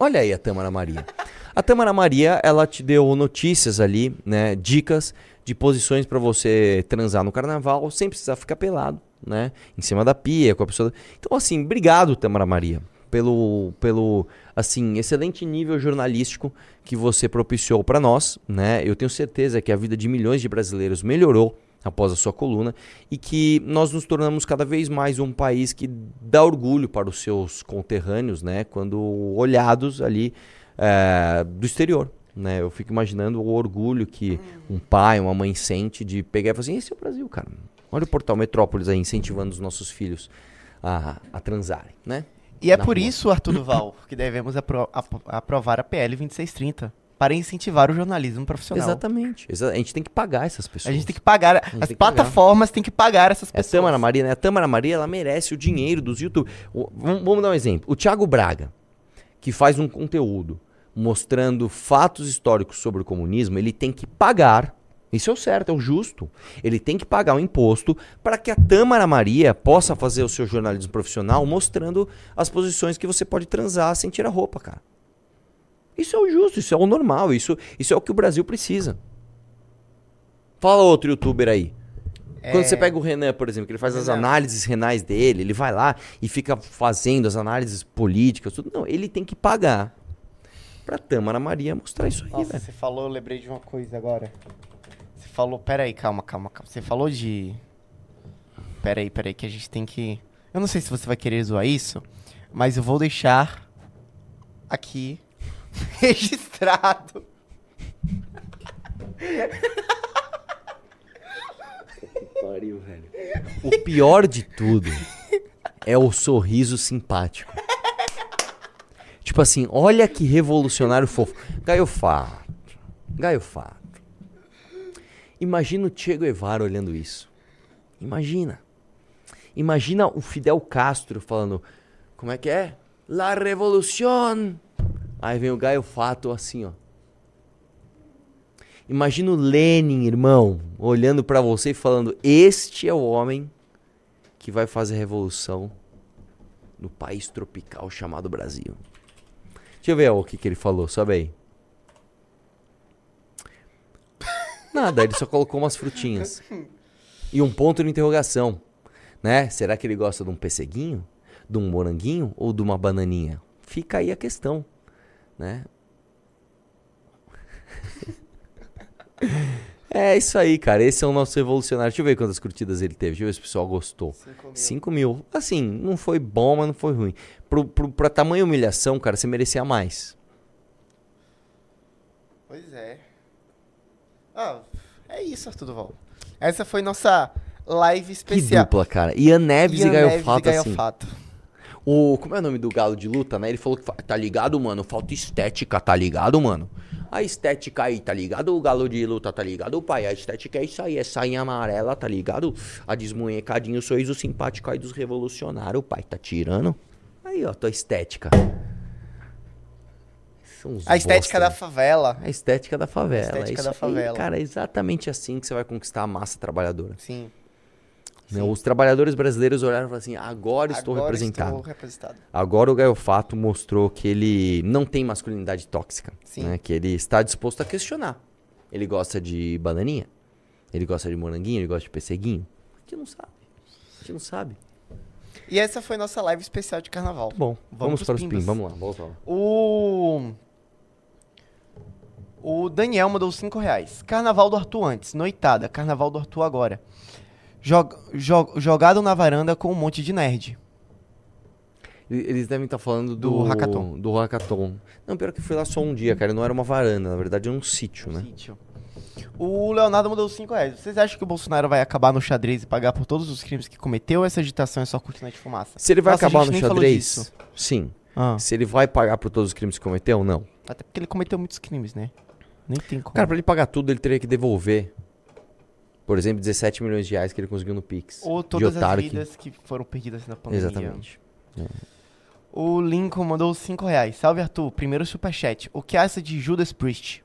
Olha aí a Tâmara Maria. A Tâmara Maria, ela te deu notícias ali, né, dicas de posições para você transar no carnaval sem precisar ficar pelado, né, em cima da pia com a pessoa. Então assim, obrigado Tâmara Maria pelo pelo assim, excelente nível jornalístico que você propiciou para nós, né? Eu tenho certeza que a vida de milhões de brasileiros melhorou após a sua coluna e que nós nos tornamos cada vez mais um país que dá orgulho para os seus conterrâneos, né? Quando olhados ali é, do exterior. Né? Eu fico imaginando o orgulho que um pai, uma mãe sente de pegar e falar assim: esse é o Brasil, cara. Olha o portal Metrópolis aí incentivando os nossos filhos a, a transarem, né? E é por rua. isso, Arthur Duval, que devemos apro- ap- aprovar a PL 2630 para incentivar o jornalismo profissional. Exatamente. Exa- A gente tem que pagar essas pessoas. A gente tem que pagar, tem as pagar. plataformas têm que pagar essas É a pessoas. Tâmara Maria, né? A Tâmara Maria, ela merece o dinheiro dos YouTube. O- vamos, vamos dar um exemplo. O Thiago Braga, que faz um conteúdo mostrando fatos históricos sobre o comunismo, ele tem que pagar. Isso é o certo, é o justo. Ele tem que pagar um imposto para que a Tâmara Maria possa fazer o seu jornalismo profissional mostrando as posições que você pode transar sem tirar roupa, cara. Isso é o justo, isso é o normal, isso, isso é o que o Brasil precisa. Fala outro youtuber aí. Quando É. você pega o Renan, por exemplo, que ele faz as Renan. análises renais dele, ele vai lá e fica fazendo as análises políticas, tudo. Não, ele tem que pagar pra Tâmara Maria mostrar isso aí, Nossa, velho. você falou, eu lembrei de uma coisa agora. Você falou, peraí, calma, calma, calma. Você falou de. Peraí, peraí, que a gente tem que. Eu não sei se você vai querer zoar isso, mas eu vou deixar aqui registrado. Pariu, velho. O pior de tudo é o sorriso simpático. Tipo assim, olha que revolucionário fofo. Gaiofato. Gaiofato. Imagina o Che Guevara olhando isso. Imagina. Imagina o Fidel Castro falando, como é que é? La revolución. Aí vem o Gaiofato assim, ó. Imagina o Lenin, irmão, olhando pra você e falando: Este é o homem que vai fazer revolução no país tropical chamado Brasil. Deixa eu ver o que, que ele falou, sobe aí. Nada, ele só colocou umas frutinhas. E um ponto de interrogação. Né? Será que ele gosta de um pesseguinho? De um moranguinho? Ou de uma bananinha? Fica aí a questão. Né? É isso aí, cara. Esse é o nosso revolucionário. Deixa eu ver quantas curtidas ele teve. Deixa eu ver se o pessoal gostou. 5 mil. Assim, não foi bom, mas não foi ruim. Pro, pro, pra tamanha humilhação, cara, você merecia mais. Pois é. Ah, é isso, Arthur Duval. Essa foi nossa live Que especial. dupla, cara. Ian Neves Ian e Neves Gaiofato, assim. O, como é o nome do galo de luta, né? Ele falou que tá ligado, mano? Falta estética, tá ligado, mano? A estética aí, tá ligado? O galo de luta, tá ligado, pai? A estética é isso aí, é sainha amarela, tá ligado? A desmunhecadinha, o sorriso simpático aí dos revolucionários, pai. Tá tirando? Aí, ó, tua estética. A estética da bosta, né? favela. A estética da favela. A estética é da aí, favela. cara, é exatamente assim que você vai conquistar a massa trabalhadora. Sim. Né? Os trabalhadores brasileiros olharam e falaram assim: agora estou Agora representado. estou representado. Agora o Gaio Fato mostrou que ele não tem masculinidade tóxica. Sim. né? Que ele está disposto a questionar. Ele gosta de bananinha, ele gosta de moranguinho, ele gosta de pesseguinho. A gente não sabe. A gente não sabe. E essa foi nossa live especial de carnaval. Bom, vamos, pros para os pimbas. pins. Vamos lá, volta lá. O. O Daniel mandou 5 reais. Carnaval do Arthur antes, noitada. Carnaval do Arthur agora. Jog, jog- jogado na varanda com um monte de nerd. Eles devem estar falando do, Do hackathon. Do hackathon. Não, pior que foi lá só um dia, cara. Não era uma varanda, na verdade era um sítio, né? Sítio. O Leonardo mandou 5 reais. Vocês acham que o Bolsonaro vai acabar no xadrez e pagar por todos os crimes que cometeu ou essa agitação é só cortina de fumaça? Se ele vai Nossa, acabar no xadrez, sim. Ah, Se ele vai pagar por todos os crimes que cometeu, não. até porque ele cometeu muitos crimes, né? Nem tem como. Cara, pra ele pagar tudo, ele teria que devolver. Por exemplo, 17 milhões de reais que ele conseguiu no Pix. ou todas as que- vidas que foram perdidas na pandemia. Exatamente. O Lincoln mandou 5 reais. Salve, Arthur. Primeiro superchat. O que acha de Judas Priest?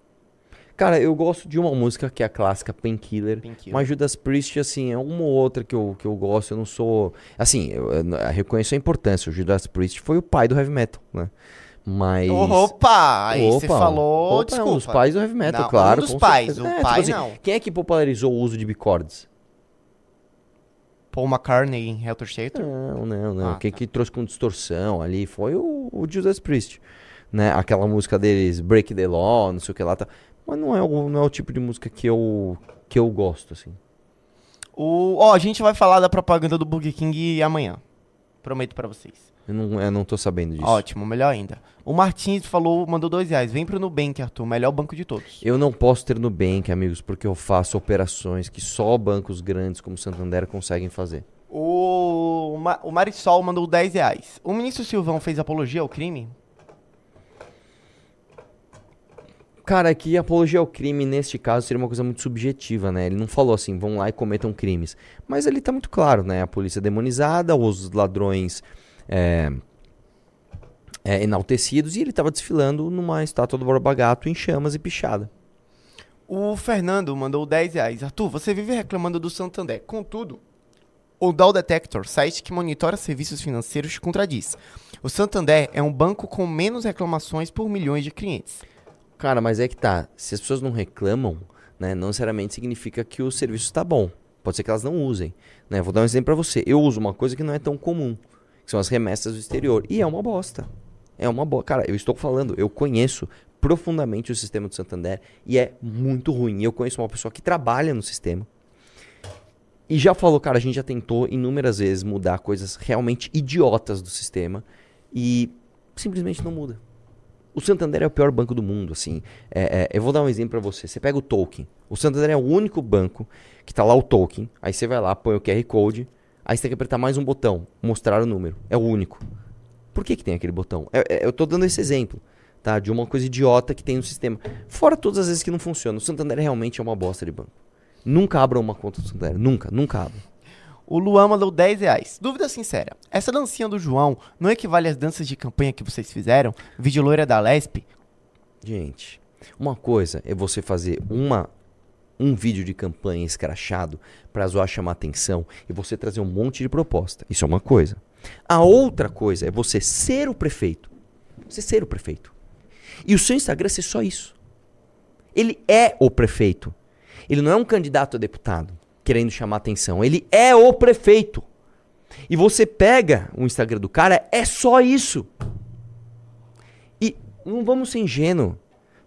Cara, eu gosto de uma música que é a clássica Painkiller. Painkiller. Mas Judas Priest, assim, é uma ou outra que eu, que eu gosto. Eu não sou. Assim, eu, eu reconheço a importância. O Judas Priest foi o pai do heavy metal, né? Mas. Opa! Aí você falou, opa, é desculpa. um dos pais do heavy metal, Não, claro. um dos pais, certeza. o É, tipo pai assim, não. Quem é que popularizou o uso de bicordes? Paul McCartney em Helter Skelter? Não, não, não. Ah, Quem tá. que trouxe com distorção ali foi o, o Judas Priest. Né? Aquela música deles, Break the Law, não sei o que lá. Tá. Mas não é, o, não é o tipo de música que eu, que eu gosto, assim. O... Ó, a gente vai falar da propaganda do Burger King amanhã. Prometo pra vocês. Eu não, eu não tô sabendo disso. Ótimo, melhor ainda. O Martins falou, mandou dois reais. Vem pro Nubank, Arthur. Melhor banco de todos. Eu não posso ter Nubank, amigos, porque eu faço operações que só bancos grandes como Santander conseguem fazer. O, Ma... o Marisol mandou 10 reais. O ministro Silvão fez apologia ao crime? Cara, que apologia ao crime, neste caso, seria uma coisa muito subjetiva, né? Ele não falou assim, vão lá e cometam crimes. Mas ali tá muito claro, né? A polícia demonizada, os ladrões é, é, enaltecidos, e ele tava desfilando numa estátua do Borba Gato em chamas e pichada. O Fernando mandou 10 reais. Arthur, você vive reclamando do Santander. Contudo, o Dow Detector, site que monitora serviços financeiros, te contradiz. O Santander é um banco com menos reclamações por milhões de clientes. Cara, mas é que tá. Se as pessoas não reclamam, né, não necessariamente significa que o serviço está bom. Pode ser que elas não usem. Né? Vou dar um exemplo pra você. Eu uso uma coisa que não é tão comum, que são as remessas do exterior. E é uma bosta. É uma boa. Cara, eu estou falando, eu conheço profundamente o sistema do Santander e é muito ruim. Eu conheço uma pessoa que trabalha no sistema e já falou, cara, a gente já tentou inúmeras vezes mudar coisas realmente idiotas do sistema e simplesmente não muda. O Santander é o pior banco do mundo, assim. É, é, eu vou dar um exemplo pra você. Você pega o token. O Santander é o único banco que tá lá o token. Aí você vai lá, põe o QR Code. Aí você tem que apertar mais um botão, mostrar o número. É o único. Por que, que tem aquele botão? É- é- eu tô dando esse exemplo, tá? De uma coisa idiota que tem no sistema. Fora todas as vezes que não funciona. O Santander realmente é uma bosta de banco. Nunca abram uma conta do Santander. Nunca, nunca abram. O Luan mandou 10 reais. Dúvida sincera. Essa dancinha do João não equivale às danças de campanha que vocês fizeram? Vídeo loira da Lesp? Gente, uma coisa é você fazer uma um vídeo de campanha escrachado pra zoar chamar atenção e você trazer um monte de proposta. Isso é uma coisa. A outra coisa é você ser o prefeito. Você ser o prefeito. E o seu Instagram ser só isso. Ele é o prefeito. Ele não é um candidato a deputado querendo chamar atenção. Ele é o prefeito. E você pega o Instagram do cara, é só isso. E não vamos ser ingênuos.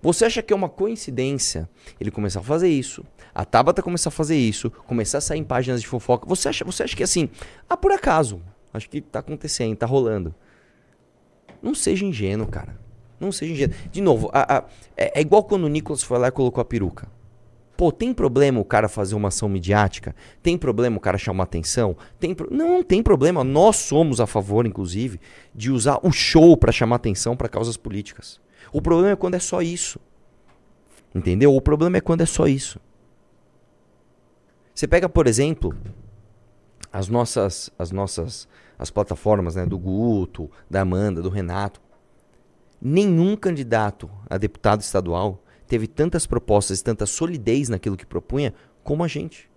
Você acha que é uma coincidência ele começar a fazer isso, a Tabata começar a fazer isso, começar a sair em páginas de fofoca? Você acha, você acha que assim, ah, por acaso, acho que tá acontecendo, tá rolando. Não seja ingênuo, cara. Não seja ingênuo. De novo, a- a- é, é igual quando o Nicolas foi lá e colocou a peruca. Pô, tem problema o cara fazer uma ação midiática? Tem problema o cara chamar atenção? Tem pro- Não, não tem problema. Nós somos a favor, inclusive, de usar o show para chamar atenção para causas políticas. O problema é quando é só isso. Entendeu? O problema é quando é só isso. Você pega, por exemplo, as nossas as nossas as plataformas, né, do Guto, da Amanda, do Renato. Nenhum candidato a deputado estadual teve tantas propostas e tanta solidez naquilo que propunha como a gente.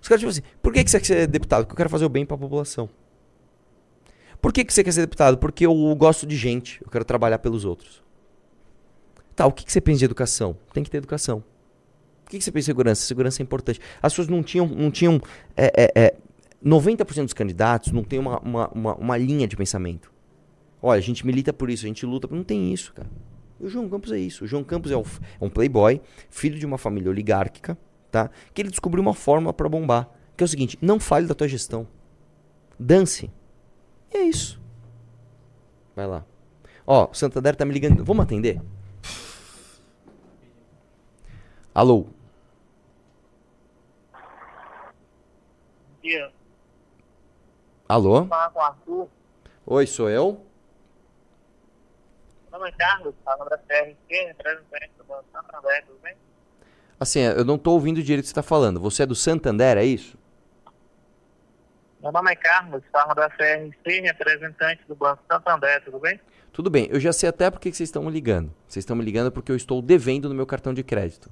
Os caras, tipo assim, por que, que você quer ser deputado? Porque eu quero fazer o bem pra população. Por que, que você quer ser deputado? Porque eu gosto de gente, eu quero trabalhar pelos outros. Tá, o que, que você pensa de educação? Tem que ter educação. O que, que você pensa de segurança? Segurança é importante. As pessoas não tinham. Não tinham é, é, é, 90% dos candidatos não tem uma, uma, uma, uma linha de pensamento. Olha, a gente milita por isso, a gente luta por. Não tem isso, cara. E o João Campos é isso. O João Campos é, o, é um playboy, filho de uma família oligárquica, tá? Que ele descobriu uma forma para bombar. Que é o seguinte: não fale da tua gestão. Dance. E é isso. Vai lá. Ó, o Santander tá me ligando. Vamos atender? Alô? dia. Alô? Falar com o Arthur. Oi, sou eu? Meu nome é Carlos, fala da CRC, representante do Santander, tudo bem? Assim, eu não tô ouvindo direito o que você tá falando. Você é do Santander, é isso? Meu nome é Carlos, fala da CRC, representante do Banco Santander, tudo bem? Tudo bem, eu já sei até por que que vocês estão me ligando. Vocês estão me ligando porque eu estou devendo no meu cartão de crédito.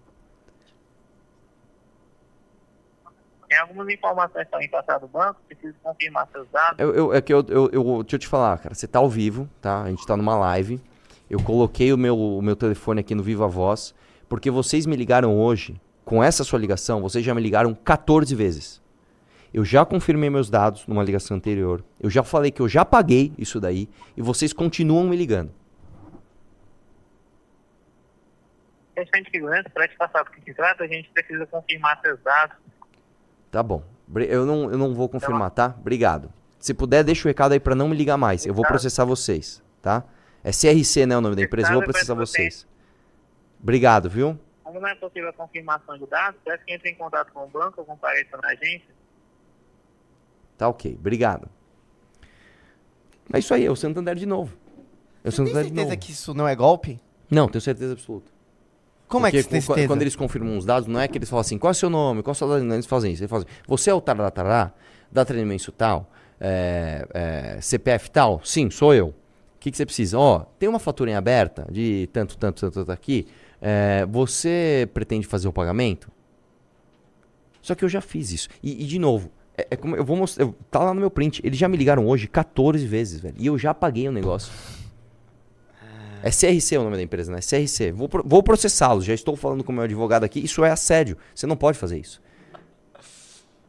Tem algumas informações que estão em passado do banco, preciso confirmar seus dados. Eu, eu- é que eu, eu, eu- Deixa eu te falar, cara. Você tá ao vivo, tá? A gente tá numa live. Eu coloquei o meu, o meu telefone aqui no Viva Voz, porque vocês me ligaram hoje. Com essa sua ligação, vocês já me ligaram 14 vezes. Eu já confirmei meus dados numa ligação anterior. Eu já falei que eu já paguei isso daí. E vocês continuam me ligando. Questão de segurança, para te passar do que se trata, a gente precisa confirmar seus dados. Tá bom. Eu não, eu não vou confirmar, tá? Obrigado. Se puder, deixa o recado aí pra não me ligar mais. Eu vou Tá. processar vocês, tá? É CRC, né, o nome da empresa. Eu vou é processar vocês. Obrigado, viu? Como não é possível a confirmação de dados, peço que entre em contato com o banco ou compareça na agência. Tá ok. Obrigado. É isso aí, é o Santander de novo. É o Você tem Santander de certeza novo. que isso não é golpe? Não, tenho certeza absoluta. Como é que Porque você tem certeza? Quando eles confirmam os dados, não é que eles falam assim, qual é o seu nome, qual é o seu eles fazem isso. Eles fazem, você é o tarará, dá treinamento tal, é, é, CPF tal? Sim, sou eu. O que, que você precisa? Ó, tem uma fatura em aberta de tanto, tanto, tanto, tanto aqui. é, você pretende fazer o pagamento? Só que eu já fiz isso. E, e, de novo, é, é como eu vou mostrar. eu- Tá lá no meu print. Eles já me ligaram hoje 14 vezes, velho. E eu já paguei o negócio. É CRC o nome da empresa, né? CRC. Vou, vou processá-los. Já estou falando com o meu advogado aqui. Isso é assédio. Você não pode fazer isso.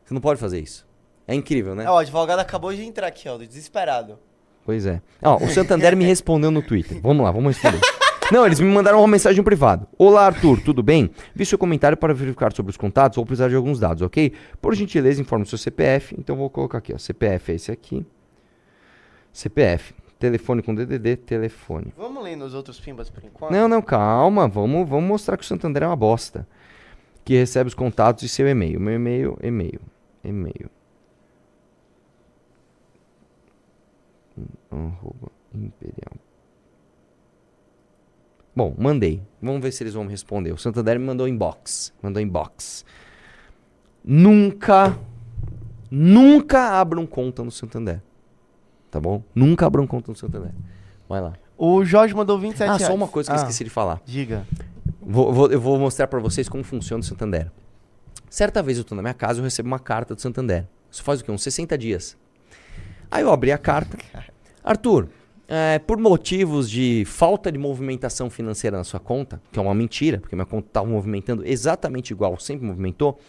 Você não pode fazer isso. É incrível, né? Ó, o advogado acabou de entrar aqui, ó, desesperado. Pois é. Ó, o Santander me respondeu no Twitter. Vamos lá, vamos responder. Não, eles me mandaram uma mensagem privada. Olá, Arthur, tudo bem? Vi seu comentário para verificar sobre os contatos ou precisar de alguns dados, ok? Por gentileza, informe seu CPF. Então vou colocar aqui, ó. CPF é esse aqui. CPF. Telefone com DDD, telefone. Vamos ler nos outros pimbas por enquanto? Não, não, calma. Vamos, vamos mostrar que o Santander é uma bosta. Que recebe os contatos e seu e-mail. Meu e-mail, e-mail, e-mail. Arroba Imperial. Bom, mandei. Vamos ver se eles vão me responder. O Santander me mandou inbox. Mandou inbox. Nunca, nunca abram conta no Santander. Tá bom? Nunca abram conta no Santander. Vai lá. O Jorge mandou 27 Ah, reais. só uma coisa que eu Ah, esqueci de falar. Diga. Vou- vou- eu vou mostrar pra vocês como funciona o Santander. Certa vez eu tô na minha casa e eu recebo uma carta do Santander. Isso faz o quê? Uns 60 dias. Aí eu abri a carta. Arthur, é, por motivos de falta de movimentação financeira na sua conta, que é uma mentira, porque minha conta estava movimentando exatamente igual sempre movimentou,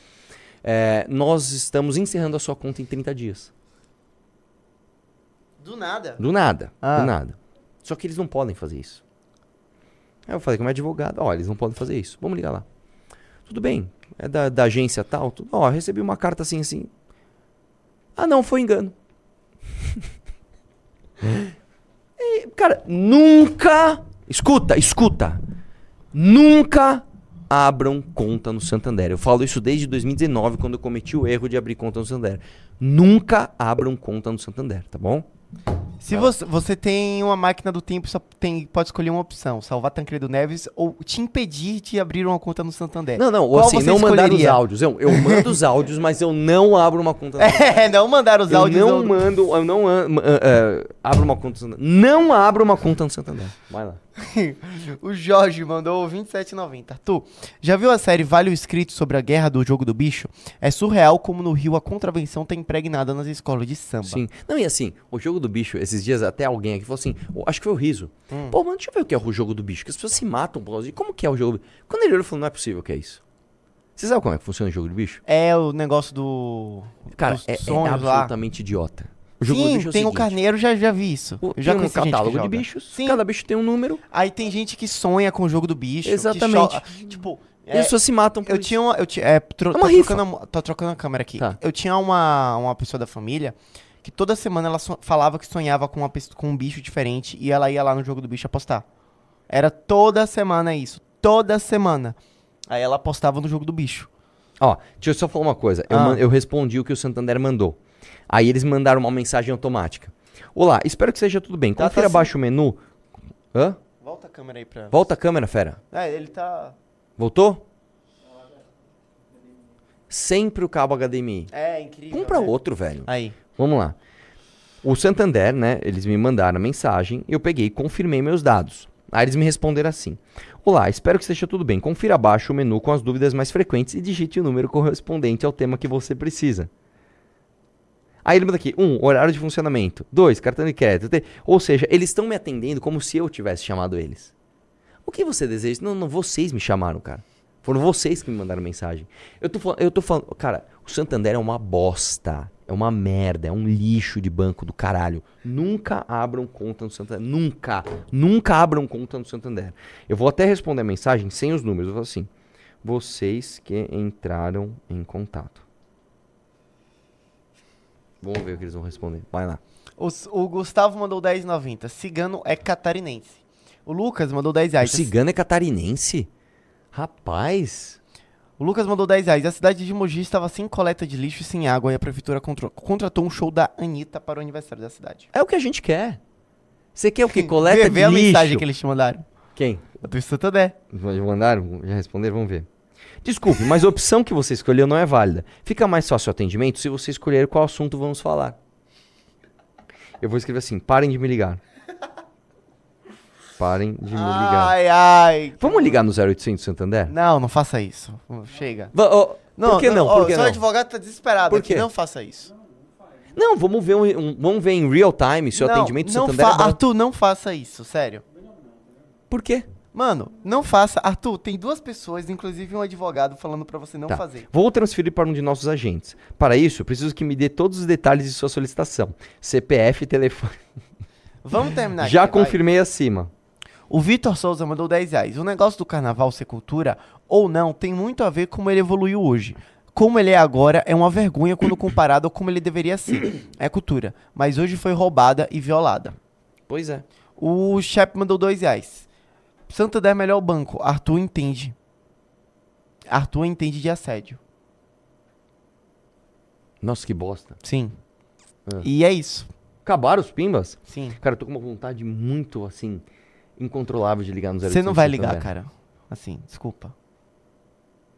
é, nós estamos encerrando a sua conta em 30 dias. Do nada. Do nada, Ah. do nada. Só que eles não podem fazer isso. Aí eu falei com o meu advogado, ó, eles não podem fazer isso. Vamos ligar lá. Tudo bem, é da, da agência tal. Tudo, ó, recebi uma carta assim, assim. Ah, não, foi engano. Cara, nunca. Escuta, escuta. Nunca abram conta no Santander. Eu falo isso desde 2019, quando eu cometi o erro de abrir conta no Santander. Nunca abram conta no Santander, tá bom? Se você, você tem uma máquina do tempo, só tem, pode escolher uma opção: salvar Tancredo Neves ou te impedir de abrir uma conta no Santander. Não, não, Qual assim, não mandar os áudios. Eu, eu mando os áudios, mas eu não abro uma conta. no É, não mandar os eu áudios. não ou- mando, eu não ah, ah, Abra uma conta no Santander. Não abra uma conta no Santander. Vai lá. o Jorge mandou 27,90. Arthur, já viu a série Vale o Escrito sobre a guerra do jogo do bicho? É surreal como no Rio a contravenção tá impregnada nas escolas de samba. Sim. Não, e assim, o jogo do bicho, esses dias até alguém aqui falou assim, "Ô, acho que foi o Riso. Hum. Pô, mano, deixa eu ver o que é o jogo do bicho, que as pessoas se matam por causa de como que é o jogo do bicho. Quando ele olhou, ele falou, não é possível que é isso. Você sabe como é que funciona o jogo do bicho? É o negócio do. Cara, é, é sonhos lá. absolutamente idiota. Jogo do Sim, bicho é o tem o seguinte, carneiro, já, já vi isso. o- Eu já tem um conheci gente que catálogo de joga. bichos, Sim. cada bicho tem um número, Aí tem gente que sonha com o jogo do bicho. que Exatamente. cho- Tipo, e é, as pessoas se matam por eu isso. tinha uma. Eu tinha, é, tro, É uma tô, rifa. trocando a, tô trocando a câmera aqui. Tá. Eu tinha uma, uma pessoa da família que toda semana ela so- falava que sonhava com, uma, pesso- com um bicho diferente e ela ia lá no jogo do bicho apostar. Era toda semana isso. Toda semana. Aí ela apostava no jogo do bicho. Ó, deixa eu só falar uma coisa. Eu, Ah. man- eu respondi o que o Santander mandou. Aí eles mandaram uma mensagem automática. Olá, espero que seja tudo bem. Tá, Confira tá abaixo o menu. Hã? Volta a câmera aí pra. Volta a câmera, fera. É, ele tá. Voltou? Sempre o cabo HDMI. É, incrível. Compra né? outro, velho. Aí. Vamos lá. O Santander, né? Eles me mandaram a mensagem, eu peguei e confirmei meus dados. Aí eles me responderam assim: Olá, espero que esteja tudo bem. Confira abaixo o menu com as dúvidas mais frequentes e digite o número correspondente ao tema que você precisa. Aí ele manda aqui: 1. Um, horário de funcionamento. 2. Cartão de crédito. Te- Ou seja, eles estão me atendendo como se eu tivesse chamado eles. O que você deseja? Não, não, vocês me chamaram, cara. Foram vocês que me mandaram mensagem. Eu tô falando, eu tô falando, cara, o Santander é uma bosta. É uma merda, é um lixo de banco do caralho. Nunca abram conta no Santander. Nunca. Nunca abram conta no Santander. Eu vou até responder a mensagem sem os números. Eu vou assim. Vocês que entraram em contato. Vamos ver o que eles vão responder. Vai lá. Os- o Gustavo mandou 10,90. Cigano é catarinense. O Lucas mandou 10 O reais. cigano é catarinense? Rapaz. O Lucas mandou 10 reais. A cidade de Mogi estava sem coleta de lixo e sem água e a prefeitura contratou um show da Anitta para o aniversário da cidade. É o que a gente quer. Você quer o que? Coleta de vê a lixo? mensagem que eles te mandaram. Quem? A do Santander. Já mandaram? Já responderam? Vamos ver. Desculpe, mas a opção que você escolheu não é válida. Fica mais fácil o atendimento se você escolher qual assunto vamos falar. Eu vou escrever assim: parem de me ligar. Parem de me ligar. Ai, ai. Vamos ligar no 0800 Santander? Não, não faça isso. Chega. Va- ó, Não, por que não? ó, Por que seu não? advogado tá desesperado Por quê? Não faça isso. Não, vamos ver, um, um- vamos ver em real time se o não, atendimento do não Santander é bom. Arthur, não faça isso, sério. Por quê? Mano, não faça. Arthur, tem duas pessoas, inclusive um advogado, falando pra você não Tá. fazer. Vou transferir para um de nossos agentes. Para isso, preciso que me dê todos os detalhes de sua solicitação. CPF, telefone. Vamos terminar Já aqui, vai. confirmei acima. O Vitor Souza mandou 10 reais. O negócio do carnaval ser cultura ou não tem muito a ver como ele evoluiu hoje. Como ele é agora é uma vergonha quando comparado a como ele deveria ser. É cultura. Mas hoje foi roubada e violada. Pois é. O Shep mandou 2 reais. Santander é melhor banco. Arthur entende. Arthur entende de assédio. Nossa, que bosta. Sim. Ah. E é isso. Acabaram os pimbas? Sim. Cara, eu tô com uma vontade muito, assim, incontrolável de ligar no 0800 Você não vai ligar, cara. Assim, desculpa.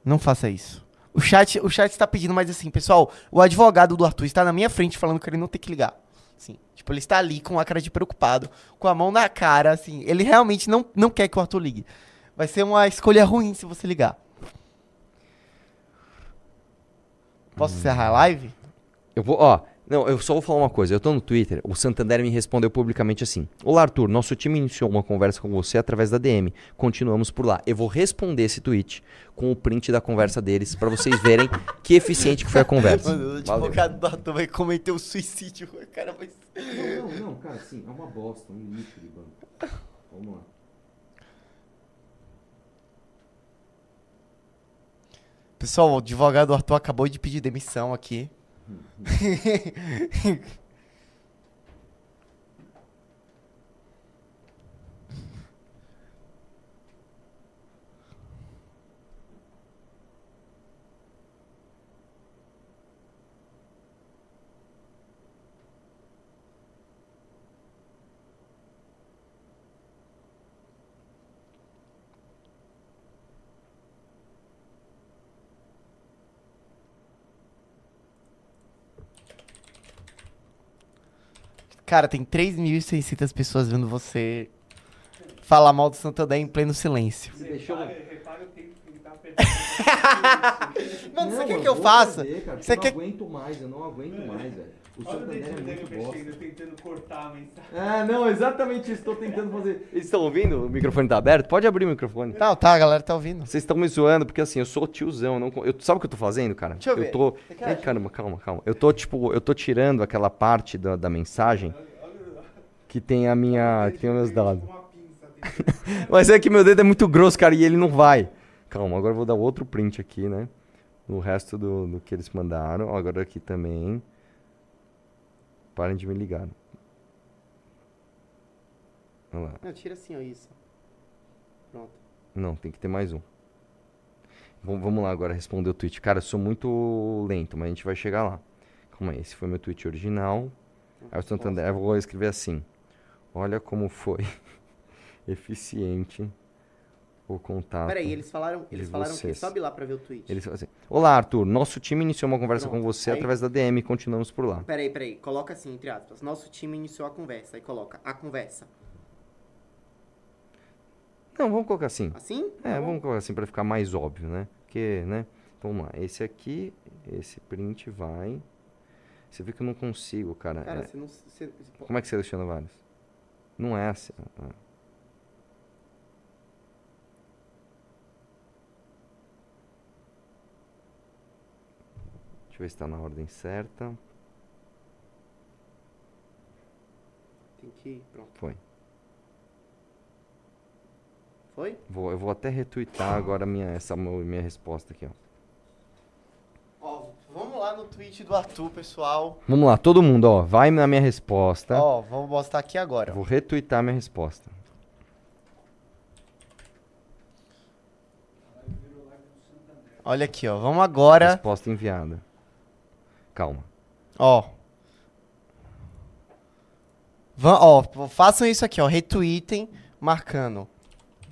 Não faça isso. O chat, o chat está pedindo, mas assim, pessoal, o advogado do Arthur está na minha frente falando que ele não tem que ligar. Assim, tipo, ele está ali com a cara de preocupado, com a mão na cara, assim. Ele realmente não, não quer que o Arthur ligue. Vai ser uma escolha ruim se você ligar. Posso encerrar a live? Eu vou, ó, não, eu só vou falar uma coisa. Eu tô no Twitter, o Santander me respondeu publicamente assim: Olá, Arthur, nosso time iniciou uma conversa com você através da DM. Continuamos por lá. Eu vou responder esse tweet com o print da conversa deles pra vocês verem que eficiente que foi a conversa. Mano, o advogado do Arthur vai cometer o suicídio. O cara vai. Não, não, cara, sim, é uma bosta, um lixo de banco. Vamos lá. Pessoal, o advogado do Arthur acabou de pedir demissão aqui. Heh. Cara, tem 3.600 pessoas vendo você falar mal do Santander em pleno silêncio. Você deixou... Repara o tempo que ele tá perdendo. Mano, você quer que eu faça? Você Você não quer- aguento mais, eu não aguento mais, velho. O Olha o Santander é dedinho dele muito bosta. tentando cortar a mensagem. Ah, não, exatamente isso, tô tentando fazer. Eles estão ouvindo? O microfone tá aberto? Pode abrir o microfone. Não, tá, a galera tá ouvindo. Vocês estão me zoando, porque assim, eu sou tiozão. eu Não, eu, sabe o que eu tô fazendo, cara? Deixa eu ver. tô. Ai, achar? caramba, calma, calma. Eu tô, tipo, eu tô tirando aquela parte da, da mensagem que tem a minha. que tem os meus dados. Tem Mas é que meu dedo é muito grosso, cara, e ele não vai. Calma, agora eu vou dar outro print aqui, né? No resto do, do que eles mandaram. Ó, Agora aqui também. Parem de me ligar. Olha lá. Não, tira assim, ó, isso. Pronto. Não, tem que ter mais um. Vom- Vamos lá agora responder o tweet. Cara, eu sou muito lento, mas a gente vai chegar lá. Calma aí, esse foi meu tweet original. Aí o Santander, eu vou escrever assim. Olha como foi eficiente o contato. Peraí, eles falaram, eles falaram que sobe lá pra ver o tweet. Eles falam assim, Olá, Arthur. Nosso time iniciou uma conversa Pronto, com você aí- através da DM. Continuamos por lá. Peraí, peraí, coloca assim, entre aspas. Nosso time iniciou a conversa. Aí coloca a conversa. Não, vamos colocar assim. Assim? É, Tá vamos colocar assim pra ficar mais óbvio, né? Porque, né? Vamos lá. Esse aqui, esse print vai. Você vê que eu não consigo, cara. Cara, É, você não. Você, Como é que seleciona vários? Não é assim. ah. Deixa eu ver se tá na ordem certa. tem que ir. Pronto. Foi. Foi? Vou, eu vou até retweetar agora minha, essa minha resposta aqui, ó. Ó, vamos lá no tweet do Arthur, pessoal. Vamos lá, todo mundo, ó. Vai na minha resposta. Ó, vamos mostrar aqui agora. Vou retweetar minha resposta. Olha aqui, ó. Vamos agora. Resposta enviada. Calma. Ó. Va- ó, façam isso aqui, ó. Retweetem, marcando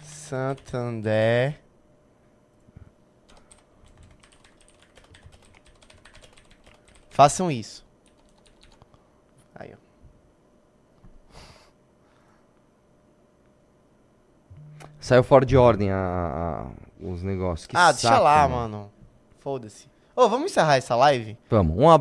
Santander. Façam isso. Aí, ó. Saiu fora de ordem a, a- os negócios. Que ah, deixa saco, lá, mano. mano. Foda-se. Ô, vamos encerrar essa live? Vamos. Um abraço.